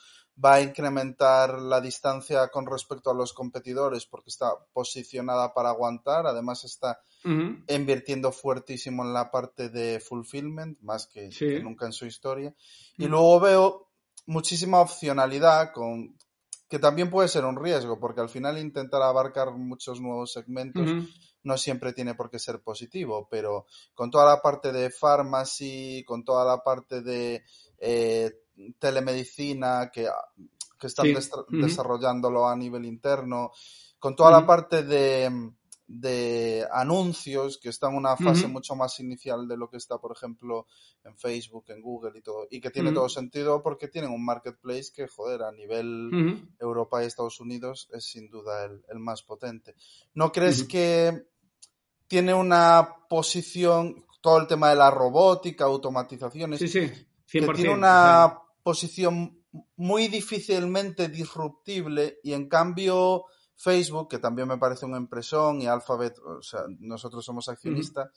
va a incrementar la distancia con respecto a los competidores porque está posicionada para aguantar, además está invirtiendo fuertísimo en la parte de fulfillment, más que, nunca en su historia. Y luego veo muchísima opcionalidad con que también puede ser un riesgo, porque al final intentar abarcar muchos nuevos segmentos no siempre tiene por qué ser positivo, pero con toda la parte de pharmacy, con toda la parte de eh, telemedicina que, que están desarrollándolo a nivel interno, con toda la parte de, de anuncios, que está en una fase mucho más inicial de lo que está, por ejemplo, en Facebook, en Google y todo, y que tiene todo sentido porque tienen un marketplace que, joder, a nivel Europa y Estados Unidos es sin duda el, más potente. ¿No crees que tiene una posición, todo el tema de la robótica, automatizaciones, sí, sí, que tiene una posición muy difícilmente disruptible y en cambio Facebook, que también me parece una impresión, y Alphabet, o sea, nosotros somos accionistas,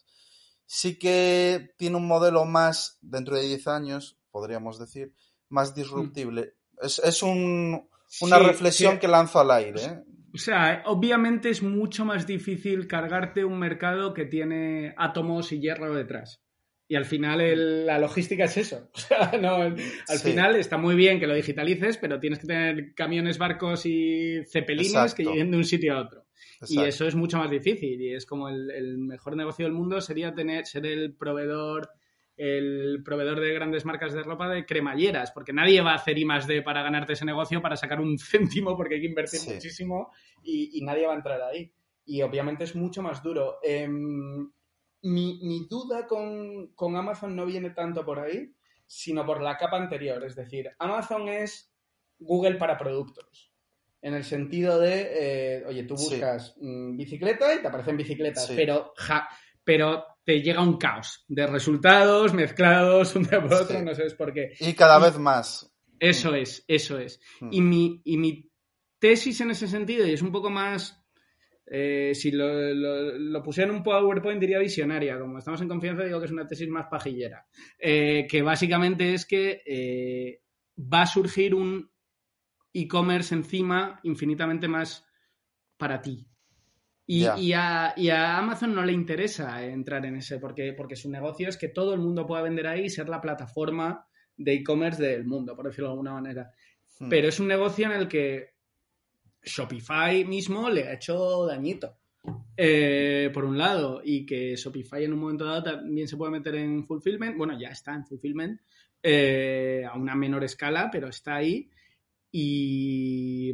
sí que tiene un modelo más, dentro de 10 años, podríamos decir, más disruptible. Es, una reflexión que lanzo al aire. ¿eh? O sea, obviamente es mucho más difícil cargarte un mercado que tiene átomos y hierro detrás. Y al final la logística es eso. O sea, no, al final está muy bien que lo digitalices, pero tienes que tener camiones, barcos y cepelines que lleguen de un sitio a otro. Y eso es mucho más difícil. Y es como el, mejor negocio del mundo sería tener, ser el proveedor, el proveedor de grandes marcas de ropa de cremalleras, porque nadie va a hacer I más D para ganarte ese negocio para sacar un céntimo, porque hay que invertir muchísimo y, nadie va a entrar ahí. Y obviamente es mucho más duro. Em, mi, duda con, Amazon no viene tanto por ahí, sino por la capa anterior. Es decir, Amazon es Google para productos. En el sentido de, eh, oye, tú buscas mm, bicicleta y te aparecen bicicletas, pero, pero te llega un caos de resultados mezclados un día por otro, no sabes por qué. Y cada vez más. Eso es, eso es. Mm. Y, mi, y mi tesis en ese sentido, y es un poco más eh, si lo, lo, pusiera en un PowerPoint diría visionaria, como estamos en confianza digo que es una tesis más pajillera, eh, que básicamente es que eh, va a surgir un e-commerce encima infinitamente más para ti. Y, a, Amazon no le interesa entrar en ese, porque, porque su negocio es que todo el mundo pueda vender ahí y ser la plataforma de e-commerce del mundo, por decirlo de alguna manera. Hmm. Pero es un negocio en el que Shopify mismo le ha hecho dañito. Eh, por un lado, y que Shopify en un momento dado también se puede meter en fulfillment, bueno, ya está en fulfillment, eh, a una menor escala, pero está ahí. Y,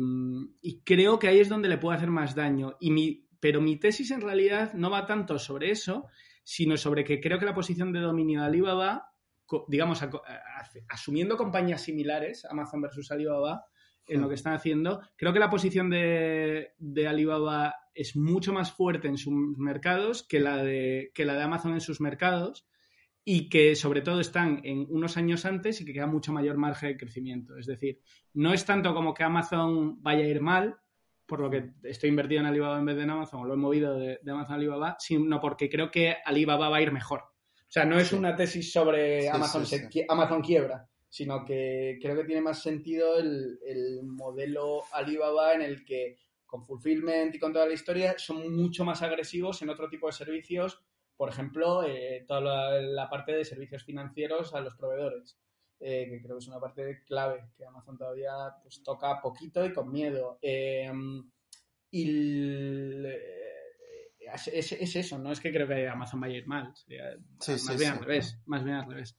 creo que ahí es donde le puede hacer más daño. Y mi, pero mi tesis en realidad no va tanto sobre eso, sino sobre que creo que la posición de dominio de Alibaba, digamos, asumiendo compañías similares, Amazon versus Alibaba, en lo que están haciendo. Creo que la posición de, Alibaba es mucho más fuerte en sus mercados que la, de, que la de Amazon en sus mercados y que sobre todo están en unos años antes y que queda mucho mayor margen de crecimiento. Es decir, no es tanto como que Amazon vaya a ir mal, por lo que estoy invertido en Alibaba en vez de en Amazon, o lo he movido de, Amazon a Alibaba, sino porque creo que Alibaba va a ir mejor. O sea, no es una tesis sobre Amazon, Amazon quiebra, sino que creo que tiene más sentido el, modelo Alibaba en el que con fulfillment y con toda la historia son mucho más agresivos en otro tipo de servicios, por ejemplo, eh, toda la, parte de servicios financieros a los proveedores, eh, que creo que es una parte clave que Amazon todavía pues, toca poquito y con miedo. Em, y es, eso, no es que creo que Amazon vaya a ir mal, más bien al revés, más bien al revés.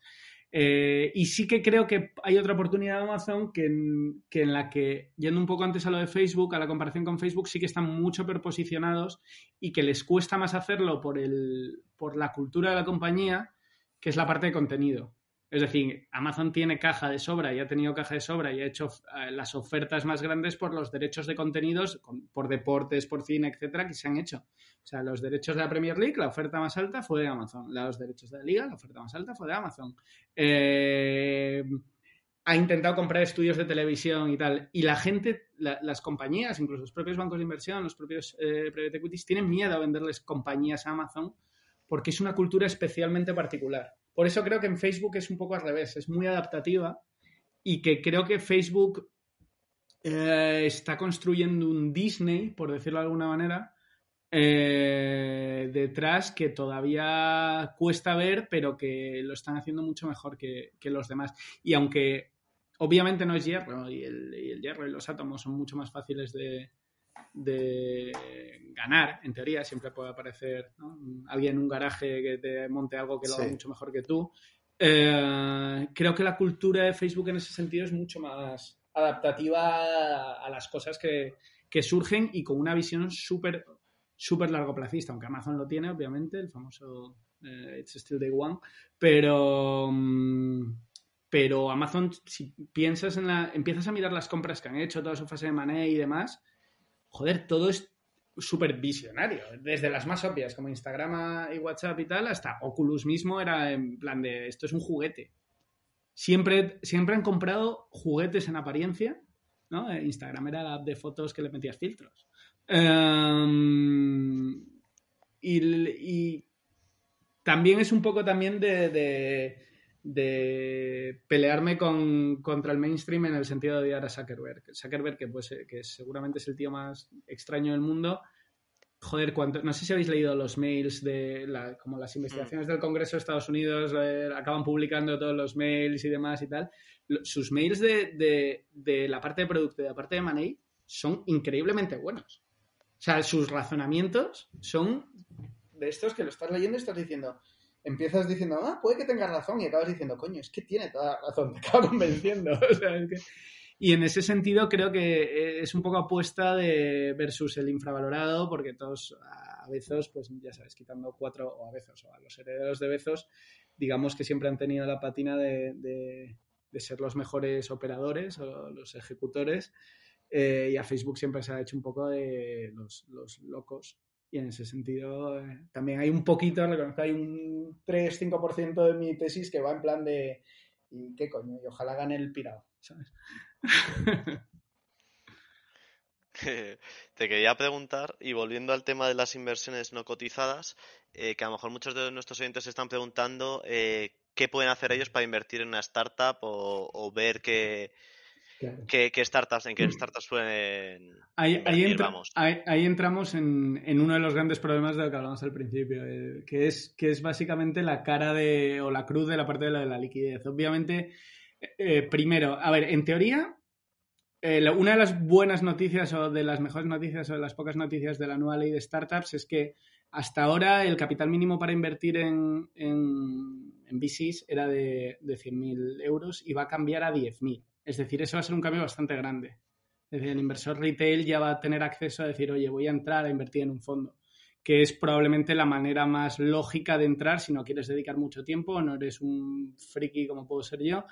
Eh, y sí que creo que hay otra oportunidad de Amazon que en, la que, yendo un poco antes a lo de Facebook, a la comparación con Facebook, sí que están mucho peor posicionados y que les cuesta más hacerlo por, el, por la cultura de la compañía, que es la parte de contenido. Es decir, Amazon tiene caja de sobra y ha tenido caja de sobra y ha hecho eh, las ofertas más grandes por los derechos de contenidos, por deportes, por cine, etcétera, que se han hecho. O sea, los derechos de la Premier League, la oferta más alta fue de Amazon. Los derechos de la Liga, la oferta más alta fue de Amazon. Eh, ha intentado comprar estudios de televisión y tal. Y la gente, las compañías, incluso los propios bancos de inversión, los propios eh, private equities, tienen miedo a venderles compañías a Amazon porque es una cultura especialmente particular. Por eso creo que en Facebook es un poco al revés, es muy adaptativa y que creo que Facebook eh, está construyendo un Disney, por decirlo de alguna manera, eh, detrás que todavía cuesta ver, pero que lo están haciendo mucho mejor que, los demás. Y aunque obviamente no es hierro, y el hierro y los átomos son mucho más fáciles de, de ganar, en teoría, siempre puede aparecer alguien en un garaje que te monte algo que lo haga mucho mejor que tú. Eh, creo que la cultura de Facebook en ese sentido es mucho más adaptativa a, las cosas que, surgen y con una visión súper súper largo placista, aunque Amazon lo tiene, obviamente, el famoso eh, It's Still Day One, pero, mm, pero Amazon, si piensas en la, empiezas a mirar las compras que han hecho, toda su fase de money y demás, joder, todo es súper visionario, desde las más obvias como Instagram y WhatsApp y tal, hasta Oculus mismo era en plan de esto es un juguete. Siempre, siempre han comprado juguetes en apariencia, ¿no? Eh, Instagram era la app de fotos que le metías filtros. Em, y, también es un poco también de, de, pelearme con, contra el mainstream en el sentido de odiar a Zuckerberg. Zuckerberg, que, pues, que seguramente es el tío más extraño del mundo, joder, cuánto, no sé si habéis leído los mails de la, como las investigaciones mm. del Congreso de Estados Unidos eh, acaban publicando todos los mails y demás y tal. Sus mails de, de, la parte de producto y de la parte de money son increíblemente buenos. O sea, sus razonamientos son de estos que lo estás leyendo y estás diciendo, empiezas diciendo, ah, puede que tengas razón y acabas diciendo, coño, es que tiene toda la razón, te acaba convenciendo. o sea, es que y en ese sentido creo que eh, es un poco apuesta de versus el infravalorado, porque todos a Bezos, pues ya sabes, quitando cuatro, o a Bezos, o a los herederos de Bezos, digamos que siempre han tenido la patina de, ser los mejores operadores o los ejecutores. Eh, y a Facebook siempre se ha hecho un poco de los, locos. Y en ese sentido, eh, también hay un poquito, reconozco, hay un 3-5% de mi tesis que va en plan de, ¿y qué coño? Y ojalá gane el pirado, ¿sabes? Te quería preguntar, y volviendo al tema de las inversiones no cotizadas, eh, que a lo mejor muchos de nuestros oyentes se están preguntando eh, qué pueden hacer ellos para invertir en una startup o, ver qué, qué, startups, en qué startups pueden. Ahí, ahí, ahí, entramos en, uno de los grandes problemas de lo que hablamos al principio, eh, que, es, que es básicamente la cara de, o la cruz de la parte de la liquidez. Obviamente eh, primero, a ver, en teoría, eh, una de las buenas noticias o de las mejores noticias o de las pocas noticias de la nueva ley de startups es que hasta ahora el capital mínimo para invertir en, en, VCs era de, de 100.000 euros y va a cambiar a 10.000. Es decir, eso va a ser un cambio bastante grande. Es decir, el inversor retail ya va a tener acceso a decir, oye, voy a entrar a invertir en un fondo que es probablemente la manera más lógica de entrar si no quieres dedicar mucho tiempo, no eres un friki como puedo ser yo,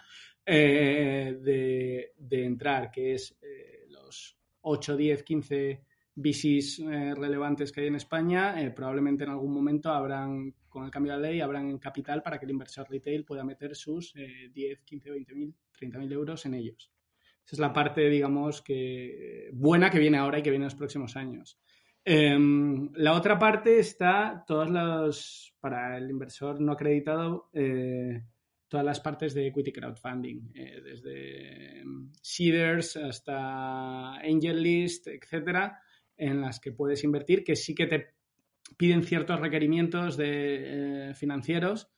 eh, de, entrar, que es eh, los 8, 10, 15 VCs relevantes que hay en España, eh, probablemente en algún momento habrán, con el cambio de la ley, habrán capital para que el inversor retail pueda meter sus 10, 15, 20 mil, 30 mil euros en ellos. Esa es la parte, digamos, que buena que viene ahora y que viene en los próximos años. Em, la otra parte está todas las, para el inversor no acreditado, eh, todas las partes de equity crowdfunding, eh, desde em, seeders hasta angel list, etcétera, en las que puedes invertir, que sí que te piden ciertos requerimientos de, eh, financieros,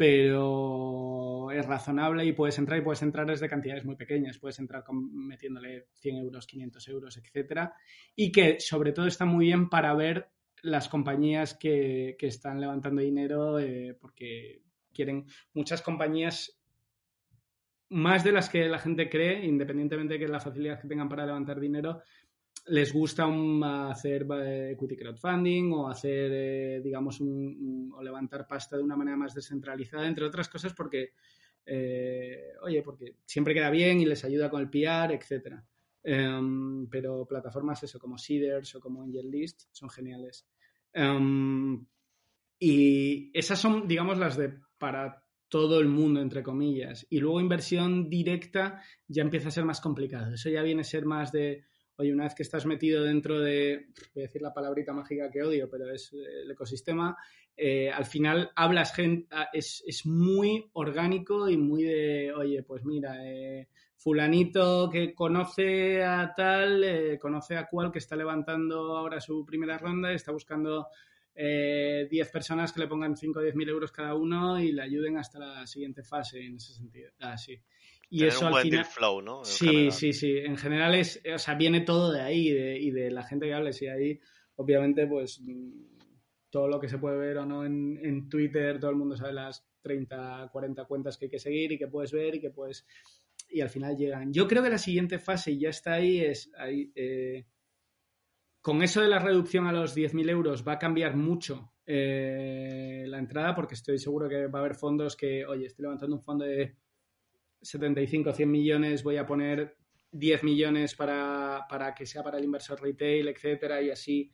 pero es razonable y puedes entrar y puedes entrar desde cantidades muy pequeñas, puedes entrar metiéndole 100 euros, 500 euros, etcétera, y que sobre todo está muy bien para ver las compañías que, están levantando dinero eh, porque quieren muchas compañías más de las que la gente cree, independientemente de que la facilidad que tengan para levantar dinero, les gusta hacer eh, equity crowdfunding o hacer, eh, digamos, un, o levantar pasta de una manera más descentralizada, entre otras cosas porque, eh, oye, porque siempre queda bien y les ayuda con el PR, etcétera. Em, pero plataformas eso como Seeders o como AngelList son geniales. Em, y esas son, digamos, las de para todo el mundo, entre comillas. Y luego inversión directa ya empieza a ser más complicado. Eso ya viene a ser más de oye, una vez que estás metido dentro de, voy a decir la palabrita mágica que odio, pero es eh, el ecosistema, eh, al final hablas gente, ah, es, muy orgánico y muy de, oye, pues mira, eh, fulanito que conoce a tal, conoce a cual que está levantando ahora su primera ronda, está buscando 10 personas que le pongan 5 o 10 mil euros cada uno y le ayuden hasta la siguiente fase en ese sentido. Ah, Y eso al final... flow, ¿no? sí, sí, sí. En general es, o sea, viene todo de ahí y de la gente que hables y ahí, obviamente, pues todo lo que se puede ver o no en, Twitter, todo el mundo sabe las 30, 40 cuentas que hay que seguir y que puedes ver y que puedes... Y al final llegan. Yo creo que la siguiente fase, y ya está ahí, es ahí, eh, con eso de la reducción a los 10.000 euros va a cambiar mucho eh, la entrada porque estoy seguro que va a haber fondos que, oye, estoy levantando un fondo de 75, 100 millones, voy a poner 10 millones para, para que sea para el inversor retail, etcétera, y así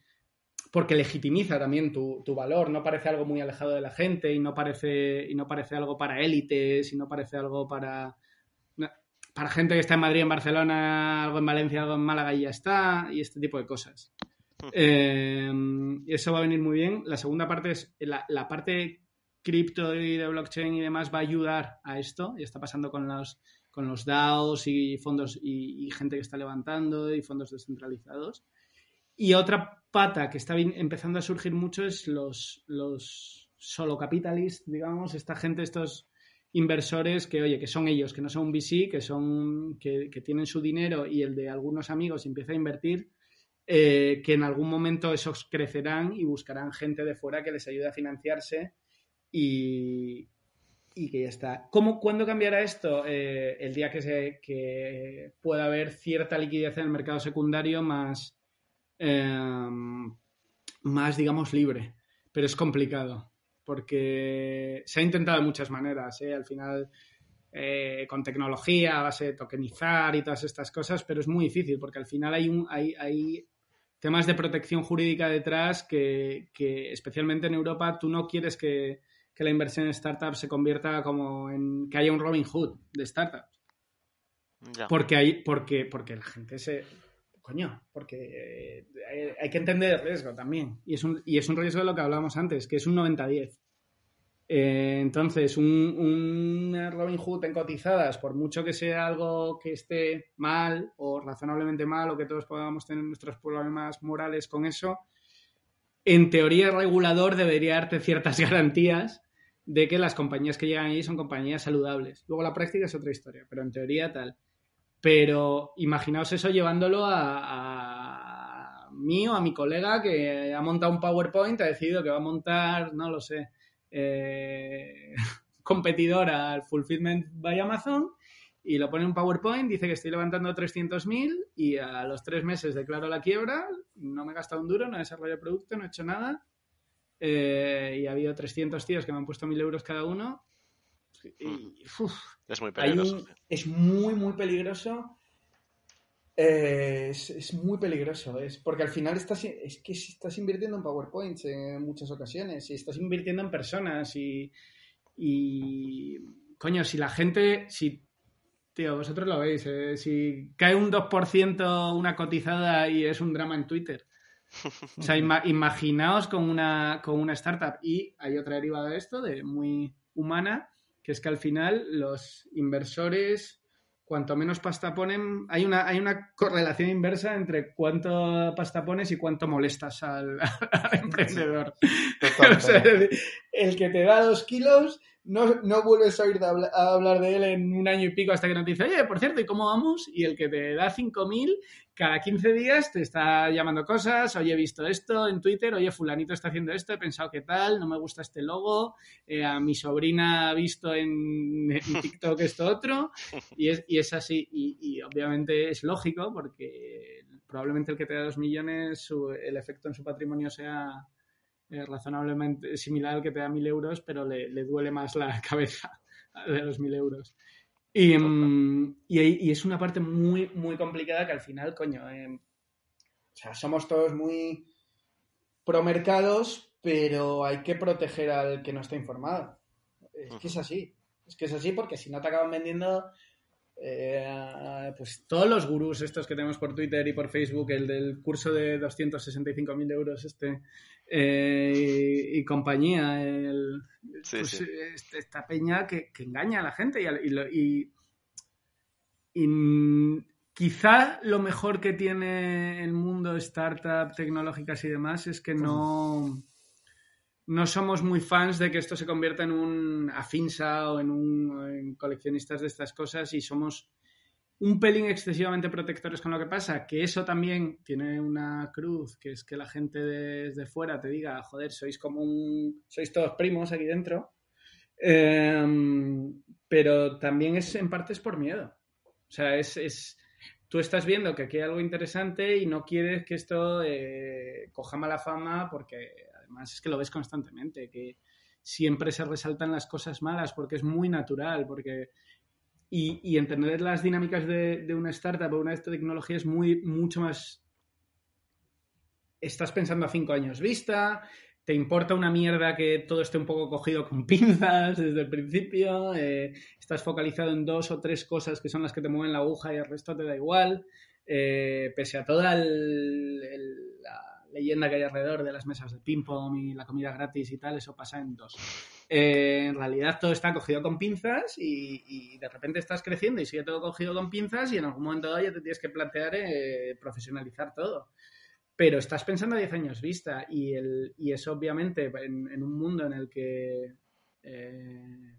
porque legitimiza también tu, tu, valor, no parece algo muy alejado de la gente y no parece, y no parece algo para élites y no parece algo para, para gente que está en Madrid, en Barcelona, algo en Valencia, algo en Málaga y ya está, y este tipo de cosas. Eh, y eso va a venir muy bien. La segunda parte es la, la parte cripto y de blockchain y demás va a ayudar a esto, y está pasando con los, con los DAOs y fondos y, gente que está levantando y fondos descentralizados. Y otra pata que está empezando a surgir mucho es los, los solo capitalists, digamos, esta gente, estos inversores que, oye, que son ellos, que no son un VC, que son, que tienen su dinero y el de algunos amigos y empieza a invertir, eh, que en algún momento esos crecerán y buscarán gente de fuera que les ayude a financiarse y, y que ya está. ¿Cómo, ¿Cuándo cambiará esto? Eh, el día que, se, que pueda haber cierta liquidez en el mercado secundario más eh, más, digamos, libre. Pero es complicado, porque se ha intentado de muchas maneras. ¿eh? Al final, eh, con tecnología, a base de tokenizar y todas estas cosas, pero es muy difícil, porque al final hay, un, hay, hay temas de protección jurídica detrás que, que, especialmente en Europa, tú no quieres que, que la inversión en startups se convierta como en que haya un Robin Hood de startups. Ya. Porque, hay, porque, porque la gente se, coño, porque eh, hay, que entender el riesgo también. Y es, un, y es un riesgo de lo que hablábamos antes, que es un 90-10. Eh, entonces, un, un, Robin Hood en cotizadas, por mucho que sea algo que esté mal o razonablemente mal o que todos podamos tener nuestros problemas morales con eso, en teoría el regulador debería darte ciertas garantías de que las compañías que llegan ahí son compañías saludables. Luego la práctica es otra historia, pero en teoría tal. Pero imaginaos eso llevándolo a, a mí o a mi colega que ha montado un PowerPoint, ha decidido que va a montar, no lo sé, eh, competidora al Fulfillment by Amazon y lo pone en un PowerPoint, dice que estoy levantando 300.000 y a los tres meses declaro la quiebra, no me he gastado un duro, no he desarrollado producto, no he hecho nada eh, y ha habido 300 tíos que me han puesto 1.000 euros cada uno y, uf, es muy peligroso. Un, es muy, muy peligroso. Eh, es, es, muy peligroso, es porque al final estás, es que estás invirtiendo en PowerPoints en muchas ocasiones, y estás invirtiendo en personas y, y coño, si la gente, si, tío, vosotros lo veis, eh, si cae un 2% una cotizada y es un drama en Twitter. O sea, ima, imaginaos con una, con una startup y hay otra derivada de esto, de muy humana, que es que al final los inversores, cuanto menos pasta ponen, hay una, hay una correlación inversa entre cuánto pasta pones y cuánto molestas al, al emprendedor. o sea, el que te da dos kilos no, no vuelves a oír a hablar de él en un año y pico hasta que nos dice, oye, por cierto, ¿y cómo vamos? Y el que te da 5.000, cada 15 días te está llamando cosas, oye, he visto esto en Twitter, oye, fulanito está haciendo esto, he pensado qué tal, no me gusta este logo, eh, a mi sobrina ha visto en, en TikTok esto otro, y es, y es así, y, y, obviamente es lógico porque probablemente el que te da 2 millones, su, el efecto en su patrimonio sea eh, razonablemente similar al que te da mil euros, pero le, le, duele más la cabeza de los mil euros. Y, mm, y, y, es una parte muy, muy complicada que al final, coño, eh, o sea, somos todos muy promercados, pero hay que proteger al que no está informado. Es que es así. Es que es así porque si no te acaban vendiendo eh, pues todos los gurús estos que tenemos por Twitter y por Facebook, el del curso de 265.000 euros este eh, y, y, compañía, el, sí, pues, sí. Este, esta peña que, que, engaña a la gente y, y, y, quizá lo mejor que tiene el mundo startup tecnológicas y demás es que no no somos muy fans de que esto se convierta en un afinsa o en un coleccionistas de estas cosas y somos un pelín excesivamente protectores con lo que pasa, que eso también tiene una cruz, que es que la gente desde fuera te diga, joder, sois como un... sois todos primos aquí dentro, eh, pero también es en parte es por miedo. O sea, es, es tú estás viendo que aquí hay algo interesante y no quieres que esto eh, coja mala fama porque además es que lo ves constantemente, que siempre se resaltan las cosas malas porque es muy natural, porque... Y, entender las dinámicas de, una startup o una de tecnología es muy, mucho más... Estás pensando a cinco años vista, te importa una mierda que todo esté un poco cogido con pinzas desde el principio, eh, estás focalizado en dos o tres cosas que son las que te mueven la aguja y el resto te da igual, eh, pese a toda la leyenda que hay alrededor de las mesas de ping-pong y la comida gratis y tal, eso pasa en dos. Eh, en realidad todo está cogido con pinzas y, de repente estás creciendo y sigue todo cogido con pinzas y en algún momento dado ya te tienes que plantear profesionalizar todo pero estás pensando a 10 años vista y, el, y es obviamente en, un mundo en el que eh,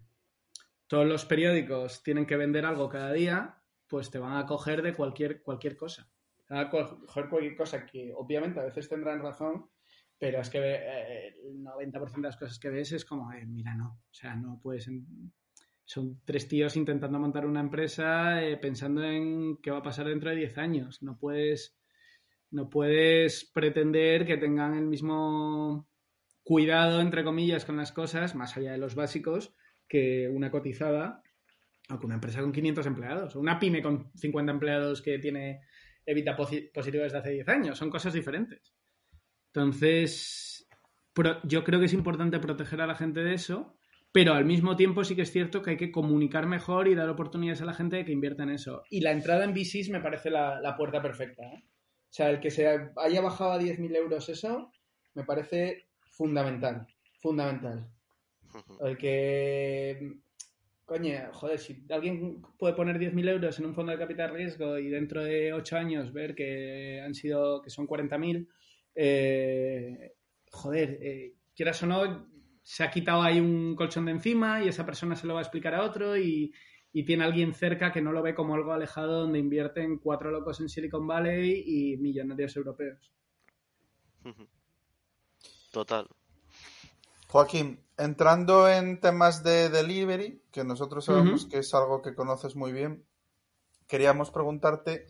todos los periódicos tienen que vender algo cada día, pues te van a coger de cualquier, cualquier cosa. Van a coger cualquier cosa que obviamente a veces tendrán razón, pero es que eh, el 90% de las cosas que ves es como, eh, mira, no, o sea, no puedes... Son tres tíos intentando montar una empresa pensando en qué va a pasar dentro de 10 años. No puedes no puedes pretender que tengan el mismo cuidado, entre comillas, con las cosas, más allá de los básicos, que una cotizada o que una empresa con 500 empleados, o una pyme con 50 empleados que tiene evita positivo desde hace 10 años. Son cosas diferentes. Entonces, yo creo que es importante proteger a la gente de eso, pero al mismo tiempo sí que es cierto que hay que comunicar mejor y dar oportunidades a la gente de que invierta en eso. Y la entrada en VCs me parece la, la puerta perfecta. ¿eh? O sea, el que se haya bajado a 10.000 euros eso, me parece fundamental. Fundamental. El que. Coño, joder, si alguien puede poner 10.000 euros en un fondo de capital riesgo y dentro de 8 años ver que han sido, que son 40.000, eh, joder, eh, quieras o no, se ha quitado ahí un colchón de encima y esa persona se lo va a explicar a otro y, y tiene alguien cerca que no lo ve como algo alejado donde invierten cuatro locos en Silicon Valley y millonarios europeos. Total. Joaquín, entrando en temas de delivery, que nosotros sabemos que es algo que conoces muy bien, queríamos preguntarte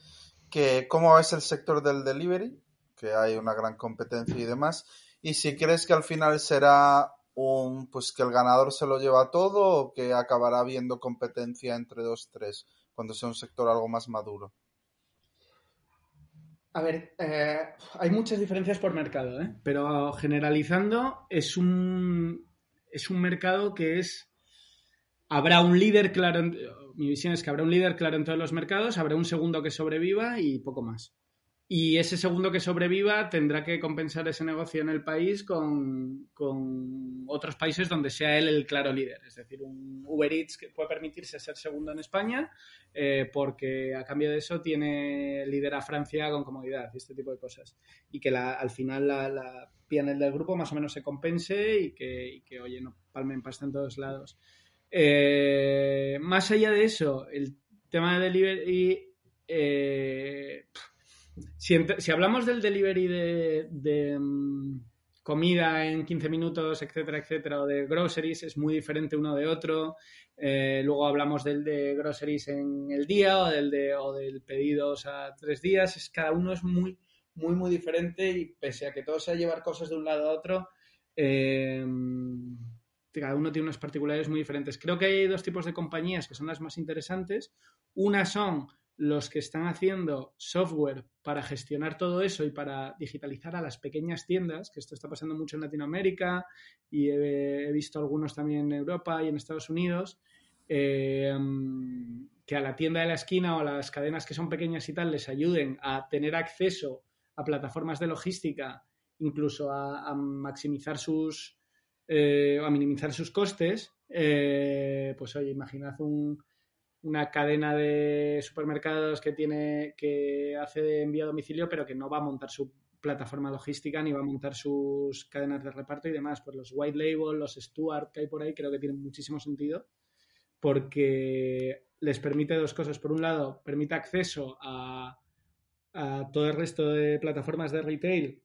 que cómo es el sector del delivery, que hay una gran competencia y demás, y si crees que al final será un pues que el ganador se lo lleva todo o que acabará habiendo competencia entre dos tres cuando sea un sector algo más maduro a ver eh, hay muchas diferencias por mercado ¿eh? pero generalizando es un es un mercado que es habrá un líder claro mi visión es que habrá un líder claro en todos los mercados habrá un segundo que sobreviva y poco más y ese segundo que sobreviva tendrá que compensar ese negocio en el país con, otros países donde sea él el claro líder. Es decir, un Uber Eats que puede permitirse ser segundo en España eh, porque a cambio de eso tiene líder a Francia con comodidad y este tipo de cosas. Y que al final la, la del grupo más o menos se compense y que, oye, no palmen pasta en todos lados. Eh, más allá de eso, el tema de delivery... Eh, si, hablamos del delivery de, mm, comida en 15 minutos, etcétera, etcétera, o de groceries, es muy diferente uno de otro. Eh, luego hablamos del de groceries en el día o del de o del pedidos a tres días. Es, cada uno es muy, muy, muy diferente y pese a que todo sea llevar cosas de un lado a otro, eh, cada uno tiene unas particularidades muy diferentes. Creo que hay dos tipos de compañías que son las más interesantes. Una son los que están haciendo software para gestionar todo eso y para digitalizar a las pequeñas tiendas, que esto está pasando mucho en Latinoamérica y he, visto algunos también en Europa y en Estados Unidos, eh, que a la tienda de la esquina o a las cadenas que son pequeñas y tal les ayuden a tener acceso a plataformas de logística, incluso a, maximizar sus, eh, a minimizar sus costes, eh, pues oye, imaginad un, una cadena de supermercados que tiene que hace envío a domicilio, pero que no va a montar su plataforma logística ni va a montar sus cadenas de reparto y demás. Pues los white label, los Stuart que hay por ahí, creo que tienen muchísimo sentido porque les permite dos cosas. Por un lado, permite acceso a, todo el resto de plataformas de retail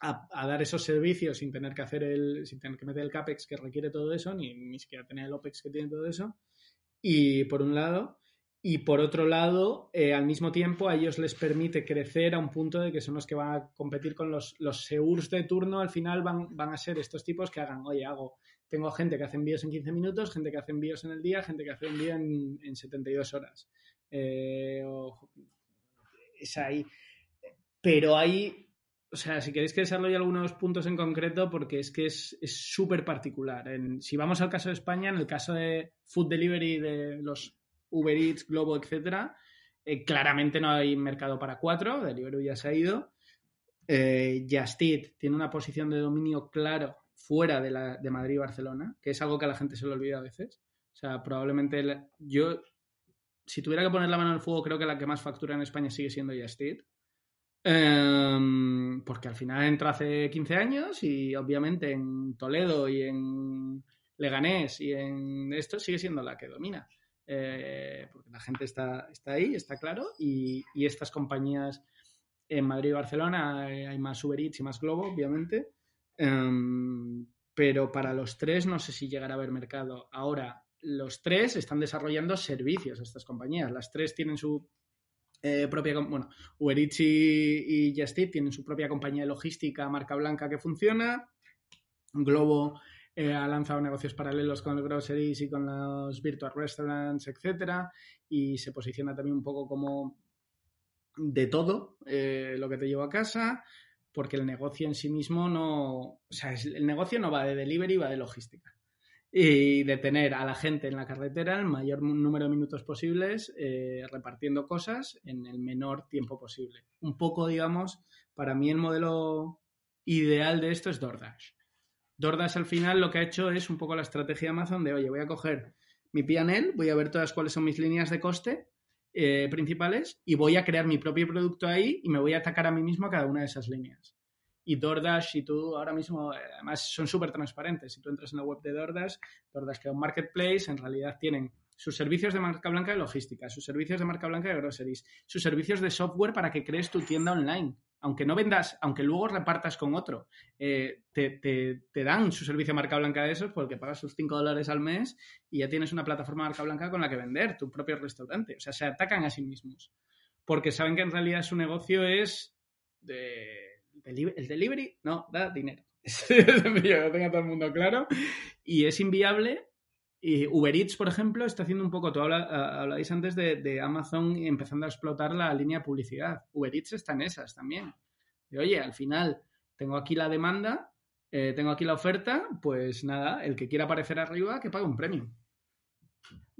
a, dar esos servicios sin tener que hacer el, sin tener que meter el CAPEX que requiere todo eso, ni, ni siquiera tener el OPEX que tiene todo eso y por un lado, y por otro lado, eh, al mismo tiempo, a ellos les permite crecer a un punto de que son los que van a competir con los, los SEURs de turno. Al final van, van a ser estos tipos que hagan, oye, hago, tengo gente que hace envíos en 15 minutos, gente que hace envíos en el día, gente que hace envíos en, en 72 horas. Eh, o- es ahí. Pero hay, o sea, si queréis que desarrolle algunos puntos en concreto, porque es que es súper particular. En- si vamos al caso de España, en el caso de food delivery de los Uber Eats, Globo, etcétera, eh, claramente no hay mercado para cuatro, Deliveroo ya se ha ido. Eh, Just Eat tiene una posición de dominio claro fuera de, la, de Madrid y Barcelona, que es algo que a la gente se le olvida a veces. O sea, probablemente yo, si tuviera que poner la mano en el fuego, creo que la que más factura en España sigue siendo Just Eat. Em, porque al final entró hace 15 años y obviamente en Toledo y en Leganés y en esto sigue siendo la que domina. Eh, porque la gente está, está ahí, está claro, y, y estas compañías en Madrid y Barcelona eh, hay más Uber Eats y más Globo, obviamente. Em, pero para los tres no sé si llegará a haber mercado. Ahora, los tres están desarrollando servicios, estas compañías. Las tres tienen su eh, propia, bueno, Uber y, y tienen su propia compañía de logística, marca blanca que funciona. Globo eh, ha lanzado negocios paralelos con el groceries y con los virtual restaurants, etcétera, y se posiciona también un poco como de todo eh, lo que te llevo a casa, porque el negocio en sí mismo no, o sea, el negocio no va de delivery, va de logística y de tener a la gente en la carretera el mayor número de minutos posibles eh, repartiendo cosas en el menor tiempo posible. Un poco, digamos, para mí el modelo ideal de esto es DoorDash. DoorDash al final lo que ha hecho es un poco la estrategia de Amazon de, oye, voy a coger mi P&L, voy a ver todas cuáles son mis líneas de coste eh, principales y voy a crear mi propio producto ahí y me voy a atacar a mí mismo a cada una de esas líneas. Y DoorDash, si tú ahora mismo, eh, además son súper transparentes, si tú entras en la web de DoorDash, DoorDash que es un marketplace, en realidad tienen sus servicios de marca blanca de logística, sus servicios de marca blanca de groceries, sus servicios de software para que crees tu tienda online. Aunque no vendas, aunque luego repartas con otro, eh, te, te- te dan su servicio de marca blanca de esos porque pagas sus 5 dólares al mes y ya tienes una plataforma de marca blanca con la que vender tu propio restaurante. O sea, se atacan a sí mismos. Porque saben que en realidad su negocio es de, el delivery, no, da dinero. Es sencillo, que lo tenga todo el mundo claro. Y es inviable. Y Uber Eats, por ejemplo, está haciendo un poco, tú habla- a- hablabais antes de, de Amazon empezando a explotar la línea de publicidad. Uber Eats está en esas también. De, oye, al final tengo aquí la demanda, eh, tengo aquí la oferta, pues nada, el que quiera aparecer arriba, que pague un premio.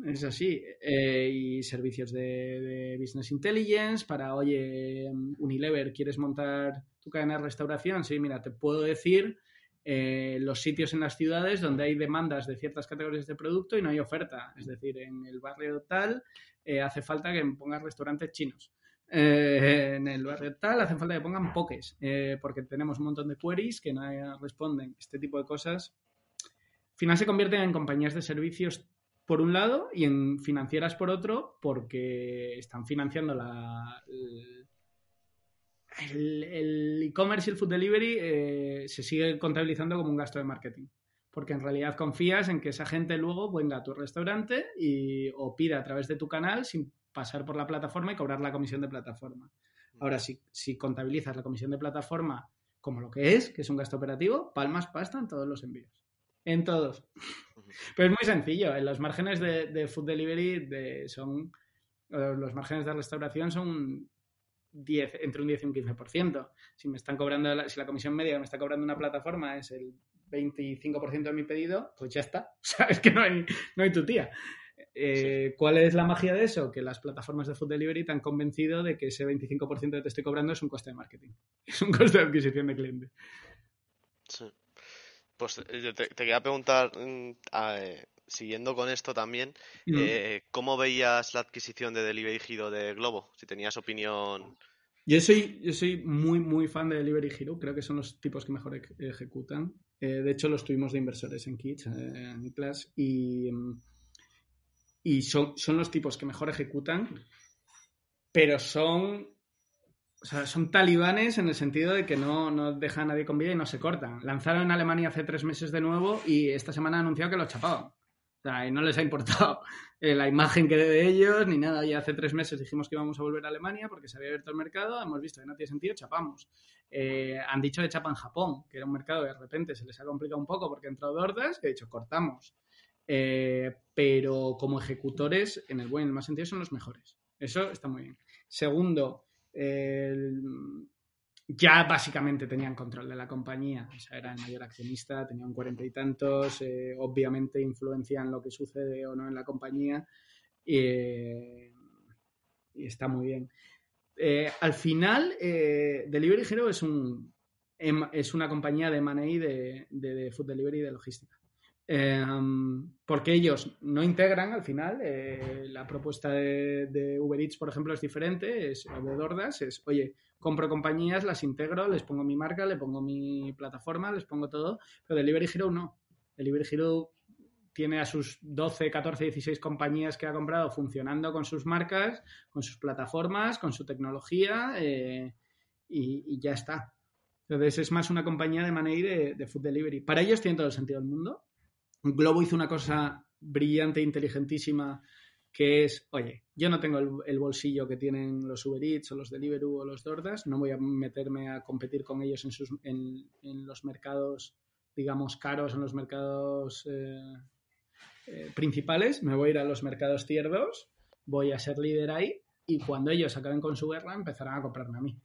Es así. Eh, y servicios de, Business Intelligence para, oye, Unilever, ¿quieres montar tu cadena de restauración? Sí, mira, te puedo decir eh, los sitios en las ciudades donde hay demandas de ciertas categorías de producto y no hay oferta. Es decir, en el barrio tal eh, hace falta que pongas restaurantes chinos. En el barrio tal hace falta que pongan pokés, porque tenemos un montón de queries que no responden. Este tipo de cosas. Al final se convierten en compañías de servicios por un lado y en financieras por otro, porque están financiando la, el- e-commerce y el food delivery eh, se sigue contabilizando como un gasto de marketing. Porque en realidad confías en que esa gente luego venga a tu restaurante y, o pida a través de tu canal sin pasar por la plataforma y cobrar la comisión de plataforma. Ahora, si, si contabilizas la comisión de plataforma como lo que es, que es un gasto operativo, palmas pasta en todos los envíos. En todos. Pero es muy sencillo. En los márgenes de, de food delivery de- son. eh, Los márgenes de restauración son 10, entre un 10 y un 15%. Si me están cobrando, la- si la comisión media que me está cobrando una plataforma es el 25% de mi pedido, pues ya está. O sea, es que no hay, no hay tu tía. Eh, ¿Cuál es la magia de eso? Que las plataformas de food delivery te han convencido de que ese 25% que te estoy cobrando es un coste de marketing. Es un coste de adquisición de cliente. Sí. Pues eh, te, te quería preguntar, mm, eh, siguiendo con esto también, Mm. eh, ¿cómo veías la adquisición de Delivery Hero de Globo? Si tenías opinión. Yo soy, yo soy muy, muy fan de Delivery Hero. Creo que son los tipos que mejor ej- ejecutan. Eh, de hecho, los tuvimos de inversores en Kids, en Class, y, y son, son los tipos que mejor ejecutan, pero son, o sea, son talibanes en el sentido de que no, no dejan a nadie con vida y no se cortan. Lanzaron en Alemania hace tres meses de nuevo y esta semana han anunciado que lo chapaban. sea, y no les ha importado eh, la imagen que de ellos ni nada. Y hace tres meses dijimos que íbamos a volver a Alemania porque se había abierto el mercado, hemos visto que no tiene sentido, chapamos. Eh, han dicho que chapan Japón, que era un mercado que de repente se les ha complicado un poco porque ha entrado Dordas, que he dicho cortamos. Eh, pero como ejecutores, en el buen y en el más sentido, son los mejores. Eso está muy bien. Segundo, ya básicamente tenían control de la compañía, o era el mayor accionista, tenían cuarenta y tantos, eh, obviamente influencian lo que sucede o no en la compañía y, está muy bien. Eh, al final, eh, Delivery Hero es, un, em, es una compañía de money de, de food delivery y de logística. Em, porque ellos no integran al final. Eh, la propuesta de, Uber Eats, por ejemplo, es diferente, es de Dordas, es, oye, compro compañías, las integro, les pongo mi marca, le pongo mi plataforma, les pongo todo, pero Delivery Hero no. Delivery Hero tiene a sus 12, 14, 16 compañías que ha comprado funcionando con sus marcas, con sus plataformas, con su tecnología eh, y, ya está. Entonces es más una compañía de money de, de food delivery. Para ellos tiene todo el sentido del mundo Globo hizo una cosa brillante e inteligentísima que es, oye, yo no tengo el, bolsillo que tienen los Uber Eats o los Deliveroo o los Dordas, no voy a meterme a competir con ellos en, sus, en, los mercados, digamos, caros, en los mercados eh, eh, principales, me voy a ir a los mercados tier voy a ser líder ahí y cuando ellos acaben con su guerra empezarán a comprarme a mí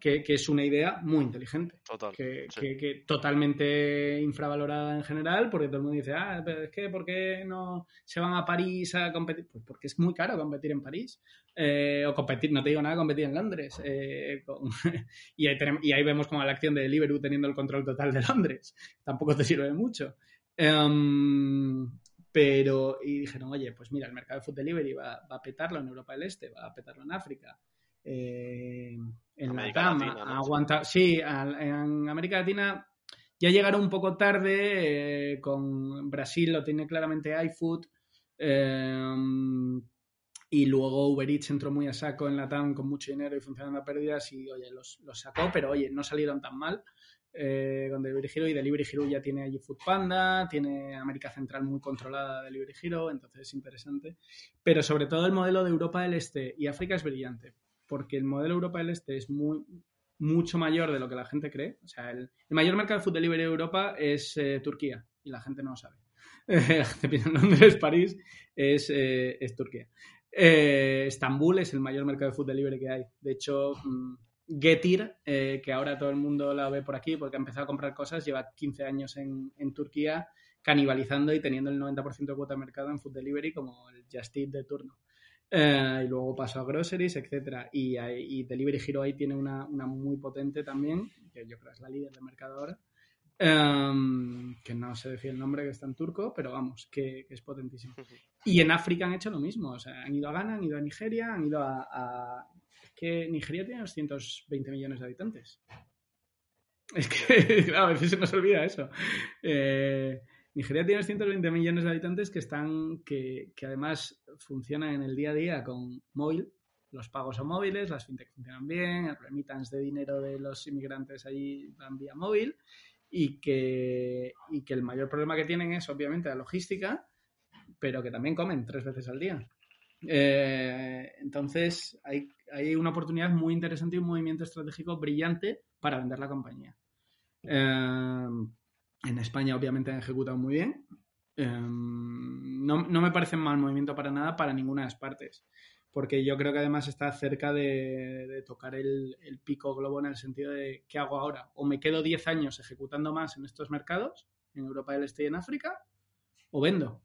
que, es una idea muy inteligente. que, totalmente infravalorada en general, porque todo el mundo dice, ah, pero es que, ¿por qué no se van a París a competir? Pues porque es muy caro competir en París. Eh, o competir, no te digo nada, competir en Londres. Eh, y, ahí y, ahí vemos como la acción de Deliveroo teniendo el control total de Londres. Tampoco te sirve de mucho. Em, pero, y dijeron, oye, pues mira, el mercado de food delivery va, va a petarlo en Europa del Este, va a petarlo en África eh, en la cama, aguanta, sí, en América Latina ya llegaron un poco tarde, eh, con Brasil lo tiene claramente iFood, eh, y luego Uber Eats entró muy a saco en la TAM con mucho dinero y funcionando a pérdidas y, oye, los, sacó, pero, oye, no salieron tan mal con Delivery Hero y Delivery Hero ya tiene allí Food Panda, tiene América Central muy controlada de Delivery Hero, entonces es interesante. Pero sobre todo el modelo de Europa del Este y África es brillante, porque el modelo Europa del Este es muy, mucho mayor de lo que la gente cree. O sea, el, mayor mercado de food delivery de Europa es eh, Turquía y la gente no lo sabe. la gente piensa en Londres, París, es, eh, Turquía. Eh, Estambul es el mayor mercado de food delivery que hay. De hecho, mm, Getir, que ahora todo el mundo la ve por aquí porque ha empezado a comprar cosas, lleva 15 años en, en Turquía canibalizando y teniendo el 90% de cuota de mercado en food delivery como el Just Eat de turno. Eh, y luego pasó a Groceries, etcétera. Y, y, Delivery Hero ahí tiene una, una, muy potente también, que yo creo es la líder de mercado ahora. Em, que no sé decir el nombre, que está en turco, pero vamos, que, es potentísimo. Y en África han hecho lo mismo, o sea, han ido a Ghana, han ido a Nigeria, han ido a... Es que Nigeria tiene 220 millones de habitantes. Es que a veces se nos olvida eso. Eh, Nigeria tiene 120 millones de habitantes que están, que, además funcionan en el día a día con móvil. Los pagos son móviles, las fintech funcionan bien, el remittance de dinero de los inmigrantes ahí van vía móvil y que, y que el mayor problema que tienen es obviamente la logística, pero que también comen tres veces al día. Eh, entonces hay, hay, una oportunidad muy interesante y un movimiento estratégico brillante para vender la compañía. Eh, en España obviamente han ejecutado muy bien. Em, no, me parece mal movimiento para nada para ninguna de las partes, porque yo creo que además está cerca de, tocar el, pico globo en el sentido de ¿qué hago ahora? O me quedo 10 años ejecutando más en estos mercados, en Europa del Este y en África, o vendo.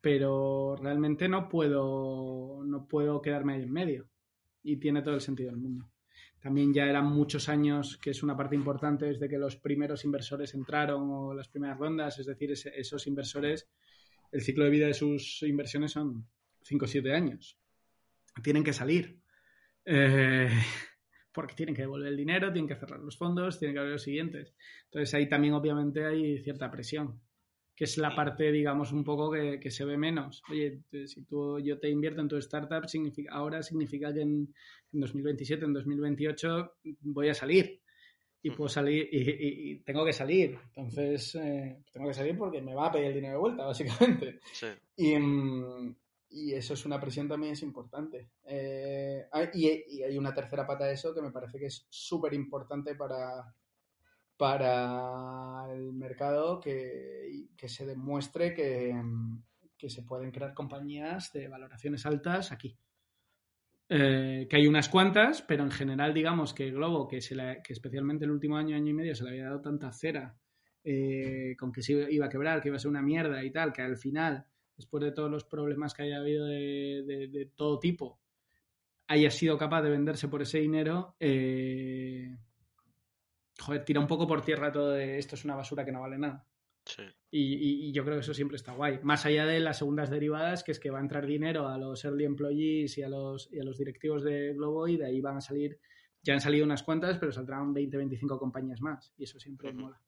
Pero realmente no puedo, no puedo quedarme ahí en medio. Y tiene todo el sentido del mundo. También ya eran muchos años, que es una parte importante desde que los primeros inversores entraron o las primeras rondas, es decir, esos inversores, el ciclo de vida de sus inversiones son 5 o 7 años. Tienen que salir. Eh, porque tienen que devolver el dinero, tienen que cerrar los fondos, tienen que haber los siguientes. Entonces ahí también obviamente hay cierta presión que es la parte, digamos, un poco que, se ve menos. Oye, si tú, yo te invierto en tu startup, significa, ahora significa que en, 2027, en 2028 voy a salir. y puedo salir y, tengo que salir. Entonces, eh, tengo que salir porque me va a pedir el dinero de vuelta, básicamente. Sí. Y, mm, y eso es una presión también es importante. Eh, y, hay una tercera pata de eso que me parece que es súper importante para, para el mercado que, que se demuestre que, que se pueden crear compañías de valoraciones altas aquí. Eh, que hay unas cuantas, pero en general digamos que Globo, que, se que especialmente el último año, año y medio, se le había dado tanta cera eh, con que se iba a quebrar, que iba a ser una mierda y tal, que al final, después de todos los problemas que haya habido de, todo tipo, haya sido capaz de venderse por ese dinero, eh, joder, tira un poco por tierra todo de esto es una basura que no vale nada. Y, yo creo que eso siempre está guay. Más allá de las segundas derivadas, que es que va a entrar dinero a los early employees y a los, y a los directivos de Globo y de ahí van a salir, ya han salido unas cuantas, pero saldrán 20, 25 compañías más. Y eso siempre mola.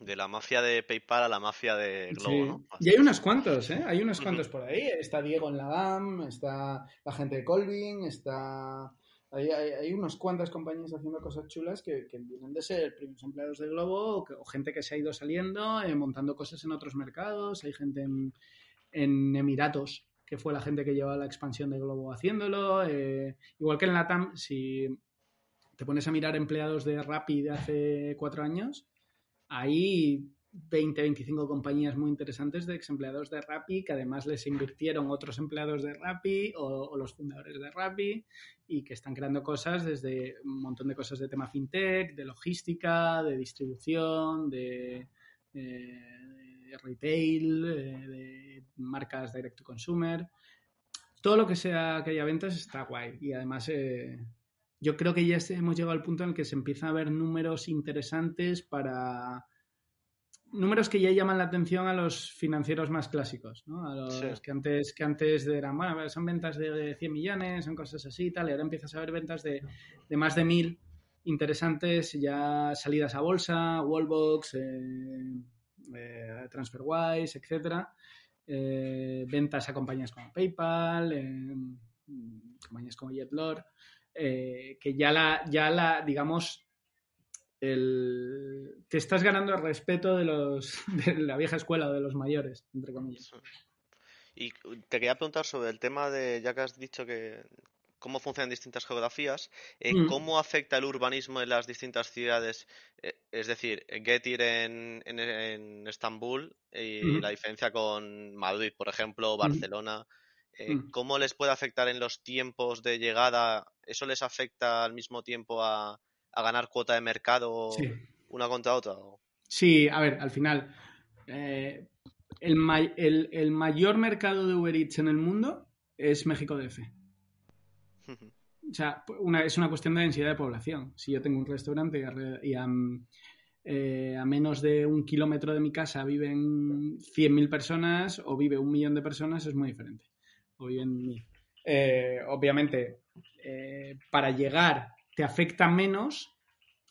De la mafia de PayPal a la mafia de Globo, ¿no? Y hay unos cuantos, ¿eh? Hay unos cuantos por ahí. Está Diego en la GAM, está la gente de Colvin, está hay, hay, unas cuantas compañías haciendo cosas chulas que, vienen de ser primeros empleados de Globo o, gente que se ha ido saliendo, eh, montando cosas en otros mercados. Hay gente en, Emiratos, que fue la gente que llevaba la expansión de Globo haciéndolo. Eh, igual que en la TAM, si te pones a mirar empleados de Rappi de hace cuatro años, ahí 20, 25 compañías muy interesantes de ex empleados de Rappi, que además les invirtieron otros empleados de Rappi o, los fundadores de Rappi y que están creando cosas desde un montón de cosas de tema fintech, de logística, de distribución, de, retail, eh, de, marcas direct to consumer. Todo lo que sea que haya ventas está guay y además eh, yo creo que ya hemos llegado al punto en el que se empiezan a ver números interesantes para números que ya llaman la atención a los financieros más clásicos, ¿no? A los que antes que antes eran, bueno, son ventas de 100 millones, son cosas así y tal, y ahora empiezas a ver ventas de, más de mil interesantes, ya salidas a bolsa, Wallbox, eh, eh, TransferWise, etcétera, eh, ventas a compañías como PayPal, compañías como Jetlore, que ya la, ya la, digamos, el, te estás ganando el respeto de los de la vieja escuela o de los mayores, entre comillas. Y te quería preguntar sobre el tema de, ya que has dicho que cómo funcionan distintas geografías, eh, mm. cómo afecta el urbanismo en las distintas ciudades, eh, es decir, Getir en, en, Estambul y mm. la diferencia con Madrid, por ejemplo, mm. Barcelona. Eh, ¿Cómo les puede afectar en los tiempos de llegada? ¿Eso les afecta al mismo tiempo a, a ganar cuota de mercado una contra otra? Sí, a ver, al final, eh, el, mayor mercado de Uber Eats en el mundo es México DF. o sea, es una cuestión de densidad de población. Si yo tengo un restaurante y, eh, a, menos de un kilómetro de mi casa viven 100.000 personas o vive un millón de personas, es muy diferente. O viven eh, obviamente, para llegar te afecta menos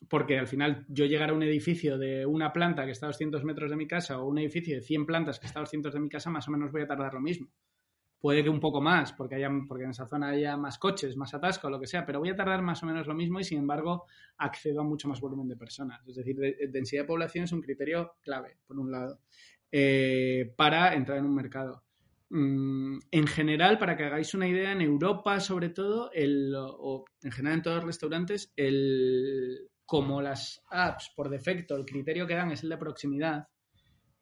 porque al final yo llegar a un edificio de una planta que está a 200 metros de mi casa o un edificio de 100 plantas que está a 200 de mi casa, más o menos voy a tardar lo mismo. Puede que un poco más, porque, haya, porque en esa zona haya más coches, más atasco, lo que sea, pero voy a tardar más o menos lo mismo y sin embargo accedo a mucho más volumen de personas. Es decir, densidad de población es un criterio clave, por un lado, eh, para entrar en un mercado. Mm, en general, para que hagáis una idea, en Europa, sobre todo, el, o en general en todos los restaurantes, el, como las apps por defecto, el criterio que dan es el de proximidad,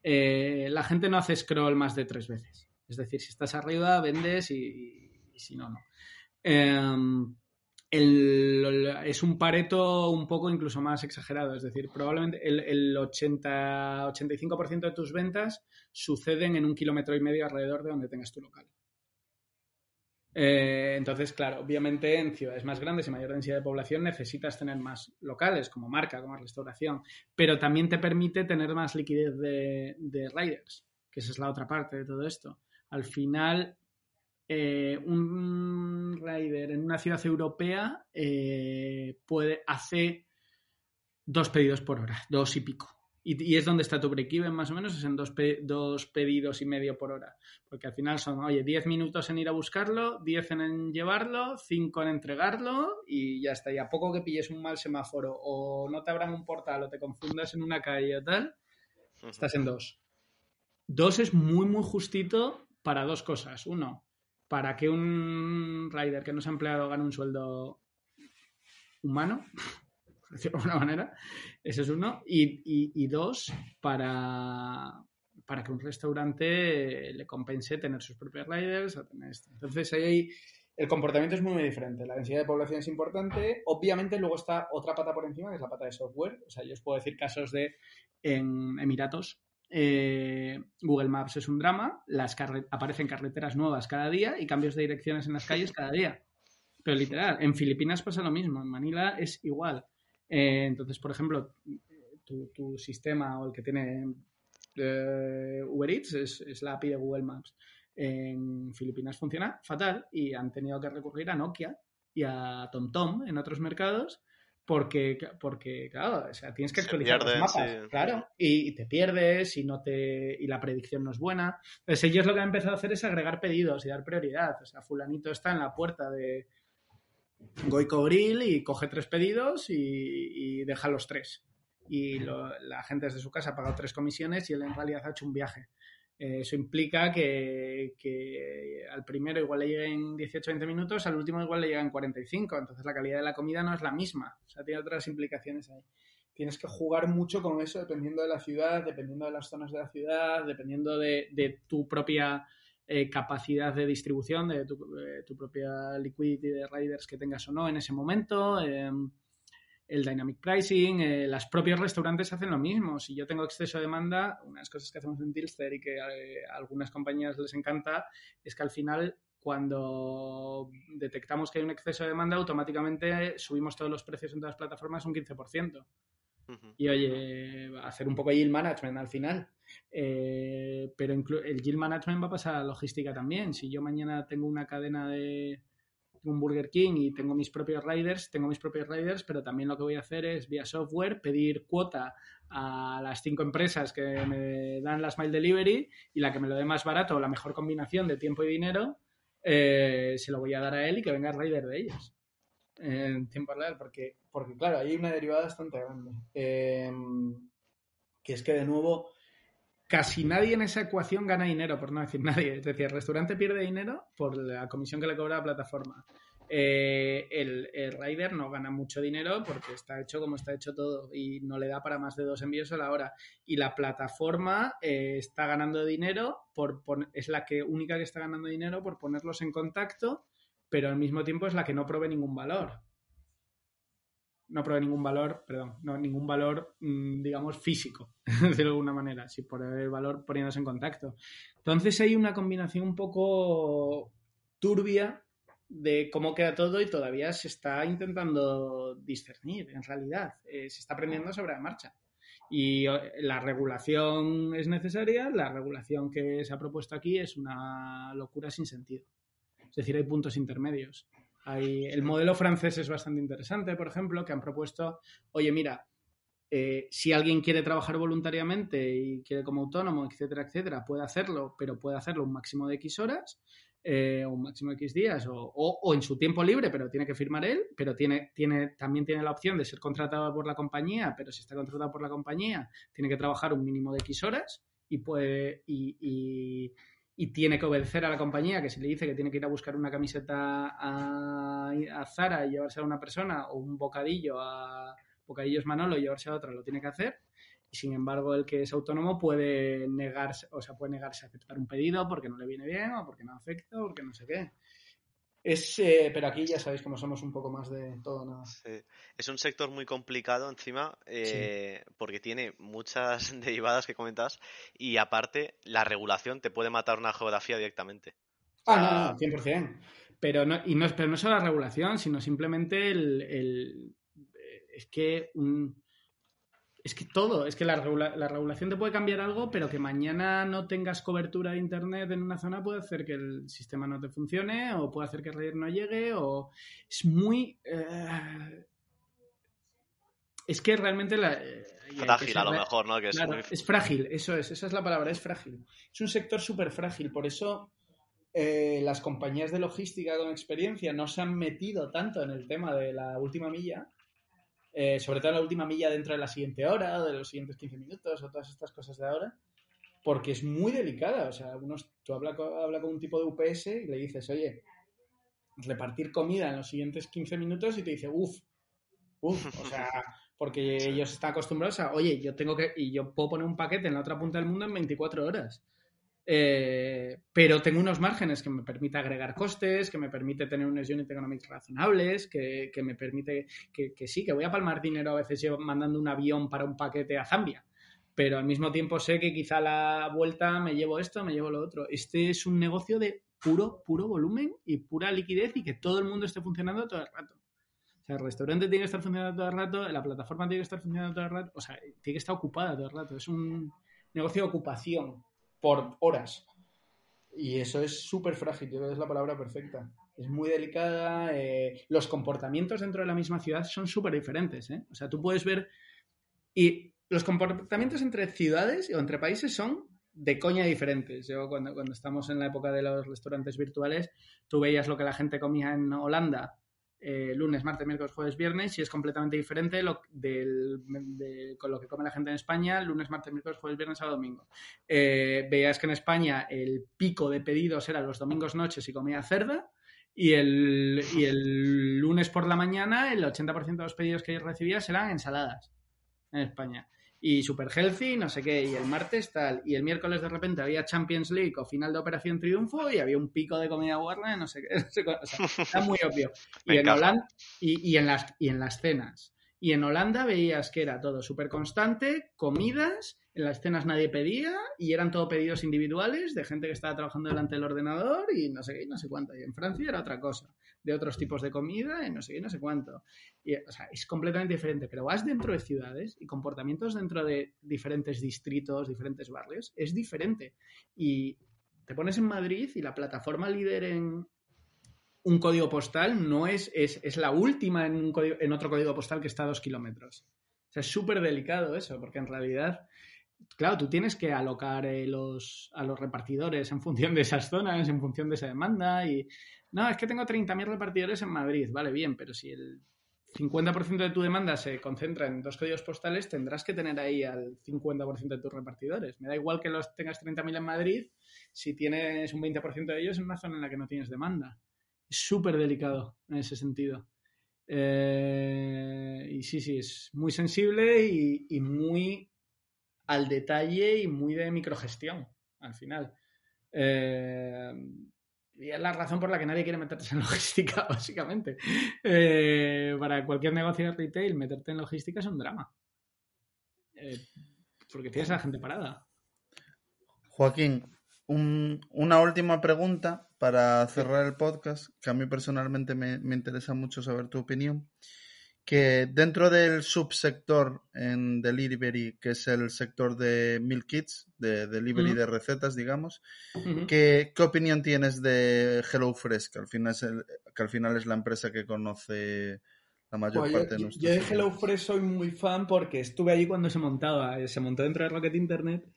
eh, la gente no hace scroll más de tres veces. Es decir, si estás arriba, vendes y, si no, no. Es un pareto un poco incluso más exagerado, es decir, probablemente el, 80-85% de tus ventas suceden en un kilómetro y medio alrededor de donde tengas tu local. Eh, entonces, claro, obviamente en ciudades más grandes y mayor densidad de población necesitas tener más locales como marca, como restauración, pero también te permite tener más liquidez de, riders, que esa es la otra parte de todo esto. Al final, eh, un rider en una ciudad europea eh, puede hacer dos pedidos por hora, dos y pico. Y, es donde está tu break-even más o menos, es en dos, dos, pedidos y medio por hora. Porque al final son, oye, 10 minutos en ir a buscarlo, 10 en llevarlo, 5 en entregarlo y ya está. Y a poco que pilles un mal semáforo o no te abran un portal o te confundas en una calle o tal, estás en dos. Dos es muy, muy justito para dos cosas. Uno, para que un rider que no se ha empleado gane un sueldo humano, de alguna manera. Ese es uno. Y, dos, para, para que un restaurante le compense tener sus propios riders. tener esto. Entonces ahí el comportamiento es muy, muy diferente. La densidad de población es importante. Obviamente luego está otra pata por encima, que es la pata de software. O sea, yo os puedo decir casos de Emiratos. Eh, Google Maps es un drama, las aparecen carreteras nuevas cada día y cambios de direcciones en las calles cada día. Pero literal, en Filipinas pasa lo mismo, en Manila es igual. Eh, entonces, por ejemplo, tu, sistema o el que tiene eh, Uber Eats es, la API de Google Maps. En Filipinas funciona fatal y han tenido que recurrir a Nokia y a TomTom en otros mercados porque, porque claro, o sea, tienes que actualizar los mapas, claro, y, te pierdes y no te y la predicción no es buena. Entonces ellos lo que han empezado a hacer es agregar pedidos y dar prioridad. O sea, fulanito está en la puerta de, Goico Grill y coge tres pedidos y, deja los tres. Y la gente desde su casa ha pagado tres comisiones y él en realidad ha hecho un viaje. Eh, eso implica que, al primero igual le lleguen 18-20 minutos, al último igual le llegan 45. Entonces la calidad de la comida no es la misma. O sea, tiene otras implicaciones ahí. Tienes que jugar mucho con eso dependiendo de la ciudad, dependiendo de las zonas de la ciudad, dependiendo de tu propia eh, capacidad de distribución de tu, tu, propia liquidity de riders que tengas o no en ese momento, em, el dynamic pricing, eh, los propios restaurantes hacen lo mismo. Si yo tengo exceso de demanda, una de las cosas que hacemos en Tilster y que eh, a algunas compañías les encanta es que al final cuando detectamos que hay un exceso de demanda, automáticamente subimos todos los precios en todas las plataformas un 15%. Y oye, hacer un poco de yield management al final. Eh, pero el yield management va a pasar a logística también. Si yo mañana tengo una cadena de un Burger King y tengo mis propios riders, tengo mis propios riders, pero también lo que voy a hacer es vía software pedir cuota a las cinco empresas que me dan la Smile Delivery y la que me lo dé más barato la mejor combinación de tiempo y dinero, eh, se lo voy a dar a él y que venga el rider de ellos en tiempo real, porque, porque claro, hay una derivada bastante grande. Em, que es que de nuevo casi nadie en esa ecuación gana dinero, por no decir nadie. Es decir, el restaurante pierde dinero por la comisión que le cobra la plataforma. Eh, el, rider no gana mucho dinero porque está hecho como está hecho todo y no le da para más de dos envíos a la hora. Y la plataforma eh, está ganando dinero, por, es la que única que está ganando dinero por ponerlos en contacto pero al mismo tiempo es la que no provee ningún valor. No provee ningún valor, perdón, no, ningún valor, mm, digamos, físico, de alguna manera, si por el valor poniéndose en contacto. Entonces hay una combinación un poco turbia de cómo queda todo y todavía se está intentando discernir, en realidad. Eh, se está aprendiendo sobre la marcha. Y eh, la regulación es necesaria, la regulación que se ha propuesto aquí es una locura sin sentido. Es decir, hay puntos intermedios. Hay, el modelo francés es bastante interesante, por ejemplo, que han propuesto, oye, mira, eh, si alguien quiere trabajar voluntariamente y quiere como autónomo, etcétera, etcétera, puede hacerlo, pero puede hacerlo un máximo de X horas, eh, un máximo de X días, o, o, en su tiempo libre, pero tiene que firmar él, pero tiene, tiene, también tiene la opción de ser contratado por la compañía, pero si está contratado por la compañía, tiene que trabajar un mínimo de X horas y puede, y y tiene que obedecer a la compañía que si le dice que tiene que ir a buscar una camiseta a, a Zara y llevarse a una persona o un bocadillo a Bocadillos Manolo y llevarse a otra, lo tiene que hacer. Y sin embargo, el que es autónomo puede negarse, o sea, puede negarse a aceptar un pedido porque no le viene bien o porque no afecta o porque no sé qué. Es, eh, pero aquí ya sabéis cómo somos un poco más de todo nada. Es un sector muy complicado encima eh, porque tiene muchas derivadas que comentas y aparte la regulación te puede matar una geografía directamente. Ah, no, 100%. Pero no, y no, pero no solo la regulación, sino simplemente el, el es que un, es que todo, es que la, la, regulación te puede cambiar algo, pero que mañana no tengas cobertura de Internet en una zona puede hacer que el sistema no te funcione o puede hacer que el red no llegue o es muy... Eh, es que realmente la, frágil a lo mejor, ¿no? es, es, frágil, eso es, esa es la palabra, es frágil. Es un sector súper frágil, por eso eh, las compañías de logística con experiencia no se han metido tanto en el tema de la última milla, eh, sobre todo en la última milla dentro de la siguiente hora de los siguientes 15 minutos o todas estas cosas de ahora, porque es muy delicada. O sea, algunos, tú hablas habla con un tipo de UPS y le dices, oye, repartir comida en los siguientes 15 minutos y te dice, uff, uff, o sea, porque ellos están acostumbrados a, oye, yo tengo que, y yo puedo poner un paquete en la otra punta del mundo en 24 horas. Eh, pero tengo unos márgenes que me permite agregar costes, que me permite tener unos unit economics razonables, que, me permite que, que, sí, que voy a palmar dinero a veces yo mandando un avión para un paquete a Zambia, pero al mismo tiempo sé que quizá a la vuelta me llevo esto, me llevo lo otro. Este es un negocio de puro, puro volumen y pura liquidez y que todo el mundo esté funcionando todo el rato. O sea, el restaurante tiene que estar funcionando todo el rato, la plataforma tiene que estar funcionando todo el rato, o sea, tiene que estar ocupada todo el rato. Es un negocio de ocupación por horas. Y eso es súper frágil, yo creo que es la palabra perfecta. Es muy delicada. Eh, los comportamientos dentro de la misma ciudad son súper diferentes. ¿eh? O sea, tú puedes ver. Y los comportamientos entre ciudades o entre países son de coña diferentes. Yo, cuando, cuando estamos en la época de los restaurantes virtuales, tú veías lo que la gente comía en Holanda eh, lunes, martes, miércoles, jueves, viernes y es completamente diferente lo, con lo que come la gente en España lunes, martes, miércoles, jueves, viernes a domingo. Eh, veías que en España el pico de pedidos era los domingos noches y comía cerda y el, y el lunes por la mañana el 80% de los pedidos que recibías eran ensaladas en España y super healthy, no sé qué, y el martes tal, y el miércoles de repente había Champions League o final de Operación Triunfo y había un pico de comida guarda, no sé qué, no sé o sea, está muy obvio. Y en, Holanda, y, en las, y en las cenas. Y en Holanda veías que era todo súper constante, comidas, en las cenas nadie pedía y eran todo pedidos individuales de gente que estaba trabajando delante del ordenador y no sé qué, no sé cuánto. Y en Francia era otra cosa, de otros tipos de comida y no sé qué, no sé cuánto. Y, o sea, es completamente diferente, pero vas dentro de ciudades y comportamientos dentro de diferentes distritos, diferentes barrios, es diferente. Y te pones en Madrid y la plataforma líder en, un código postal no es, es, es la última en, un código, en otro código postal que está a dos kilómetros. O sea, es súper delicado eso, porque en realidad claro, tú tienes que alocar eh, los, a los repartidores en función de esas zonas, en función de esa demanda. Y no, es que tengo 30.000 repartidores en Madrid, vale, bien, pero si el 50% de tu demanda se concentra en dos códigos postales, tendrás que tener ahí al 50% de tus repartidores. Me da igual que los tengas 30.000 en Madrid si tienes un 20% de ellos en una zona en la que no tienes demanda. Es súper delicado en ese sentido. Eh, y sí, sí, es muy sensible y muy al detalle y muy de microgestión, al final. Eh, y es la razón por la que nadie quiere meterse en logística, básicamente. Eh, para cualquier negocio de retail, meterte en logística es un drama. Eh, porque tienes a la gente parada. Joaquín, una última pregunta para cerrar el podcast, que a mí personalmente me, me interesa mucho saber tu opinión que dentro del subsector en delivery, que es el sector de meal kits, de delivery de recetas, digamos, ¿qué, opinión tienes de HelloFresh, que al final es, que al final es la empresa que conoce la mayor pues parte de nuestros Yo de HelloFresh soy muy fan porque estuve allí cuando se montaba, eh, se montó dentro de Rocket Internet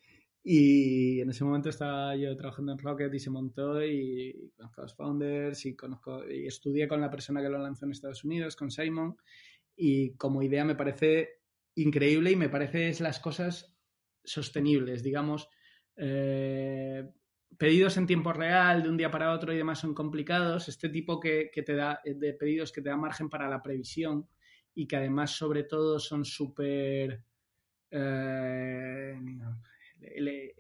y en ese momento estaba yo trabajando en Rocket y se montó y conozco a los founders y conozco y estudié con la persona que lo lanzó en Estados Unidos, con Simon y como idea me parece increíble y me parece es las cosas sostenibles, digamos. Eh, pedidos en tiempo real, de un día para otro y demás son complicados. Este tipo que, te da, de pedidos que te da margen para la previsión y que además, sobre todo, son súper. Eh,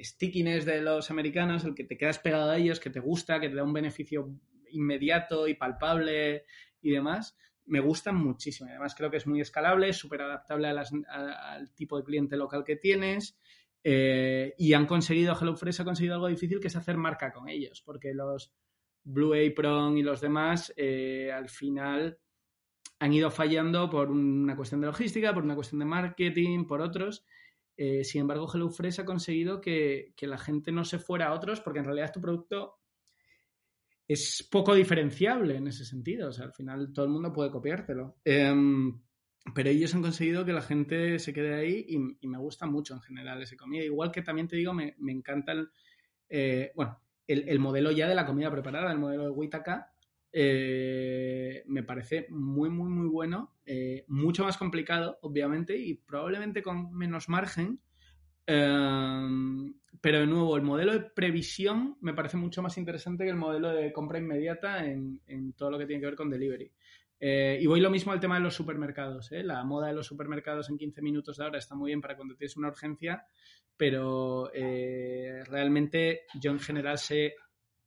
stickiness de los americanos, el que te quedas pegado a ellos, que te gusta, que te da un beneficio inmediato y palpable y demás, me gustan muchísimo. Además, creo que es muy escalable, súper adaptable al tipo de cliente local que tienes. Eh, y han conseguido, HelloFresh ha conseguido algo difícil que es hacer marca con ellos, porque los Blue Apron y los demás eh, al final han ido fallando por una cuestión de logística, por una cuestión de marketing, por otros. Eh, sin embargo, HelloFresh ha conseguido que, que, la gente no se fuera a otros, porque en realidad tu producto es poco diferenciable en ese sentido. O sea, al final todo el mundo puede copiártelo. Em, pero ellos han conseguido que la gente se quede ahí y, me gusta mucho en general esa comida. Igual que también te digo, me, encanta el, eh, bueno, el, modelo ya de la comida preparada, el modelo de Witaka, eh, me parece muy, muy, muy bueno. Eh, mucho más complicado, obviamente, y probablemente con menos margen. Pero de nuevo, el modelo de previsión me parece mucho más interesante que el modelo de compra inmediata en, en todo lo que tiene que ver con delivery. Eh, y voy lo mismo al tema de los supermercados. ¿eh? La moda de los supermercados en 15 minutos de hora está muy bien para cuando tienes una urgencia, pero eh, realmente yo en general sé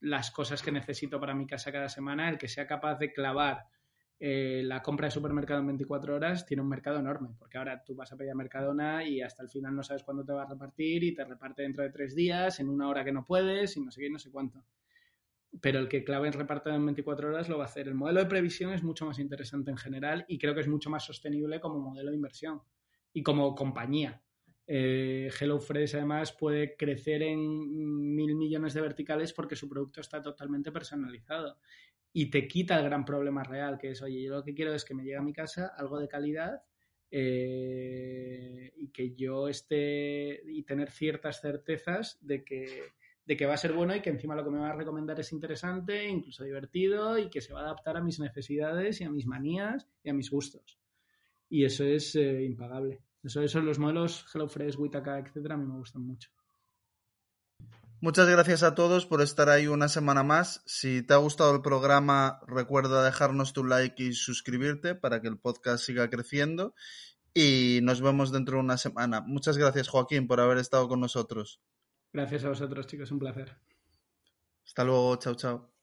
las cosas que necesito para mi casa cada semana. El que sea capaz de clavar la compra de supermercado en 24 horas tiene un mercado enorme, porque ahora tú vas a pedir a Mercadona y hasta el final no sabes cuándo te va a repartir y te reparte dentro de tres días, en una hora que no puedes y no sé qué, no sé cuánto pero el que clave en reparto en 24 horas lo va a hacer. El modelo de previsión es mucho más interesante en general y creo que es mucho más sostenible como modelo de inversión y como compañía. Eh, HelloFresh además puede crecer en mil millones de verticales porque su producto está totalmente personalizado y te quita el gran problema real que es, oye, yo lo que quiero es que me llegue a mi casa algo de calidad eh, y que yo esté y tener ciertas certezas de que de que va a ser bueno y que encima lo que me va a recomendar es interesante, incluso divertido y que se va a adaptar a mis necesidades y a mis manías y a mis gustos. Y eso es eh, impagable. Eso, eso, los modelos HelloFresh, Witaka, etcétera, a mí me gustan mucho. Muchas gracias a todos por estar ahí una semana más. Si te ha gustado el programa, recuerda dejarnos tu like y suscribirte para que el podcast siga creciendo. Y nos vemos dentro de una semana. Muchas gracias, Joaquín, por haber estado con nosotros. Gracias a vosotros, chicos, un placer. Hasta luego, chao, chao.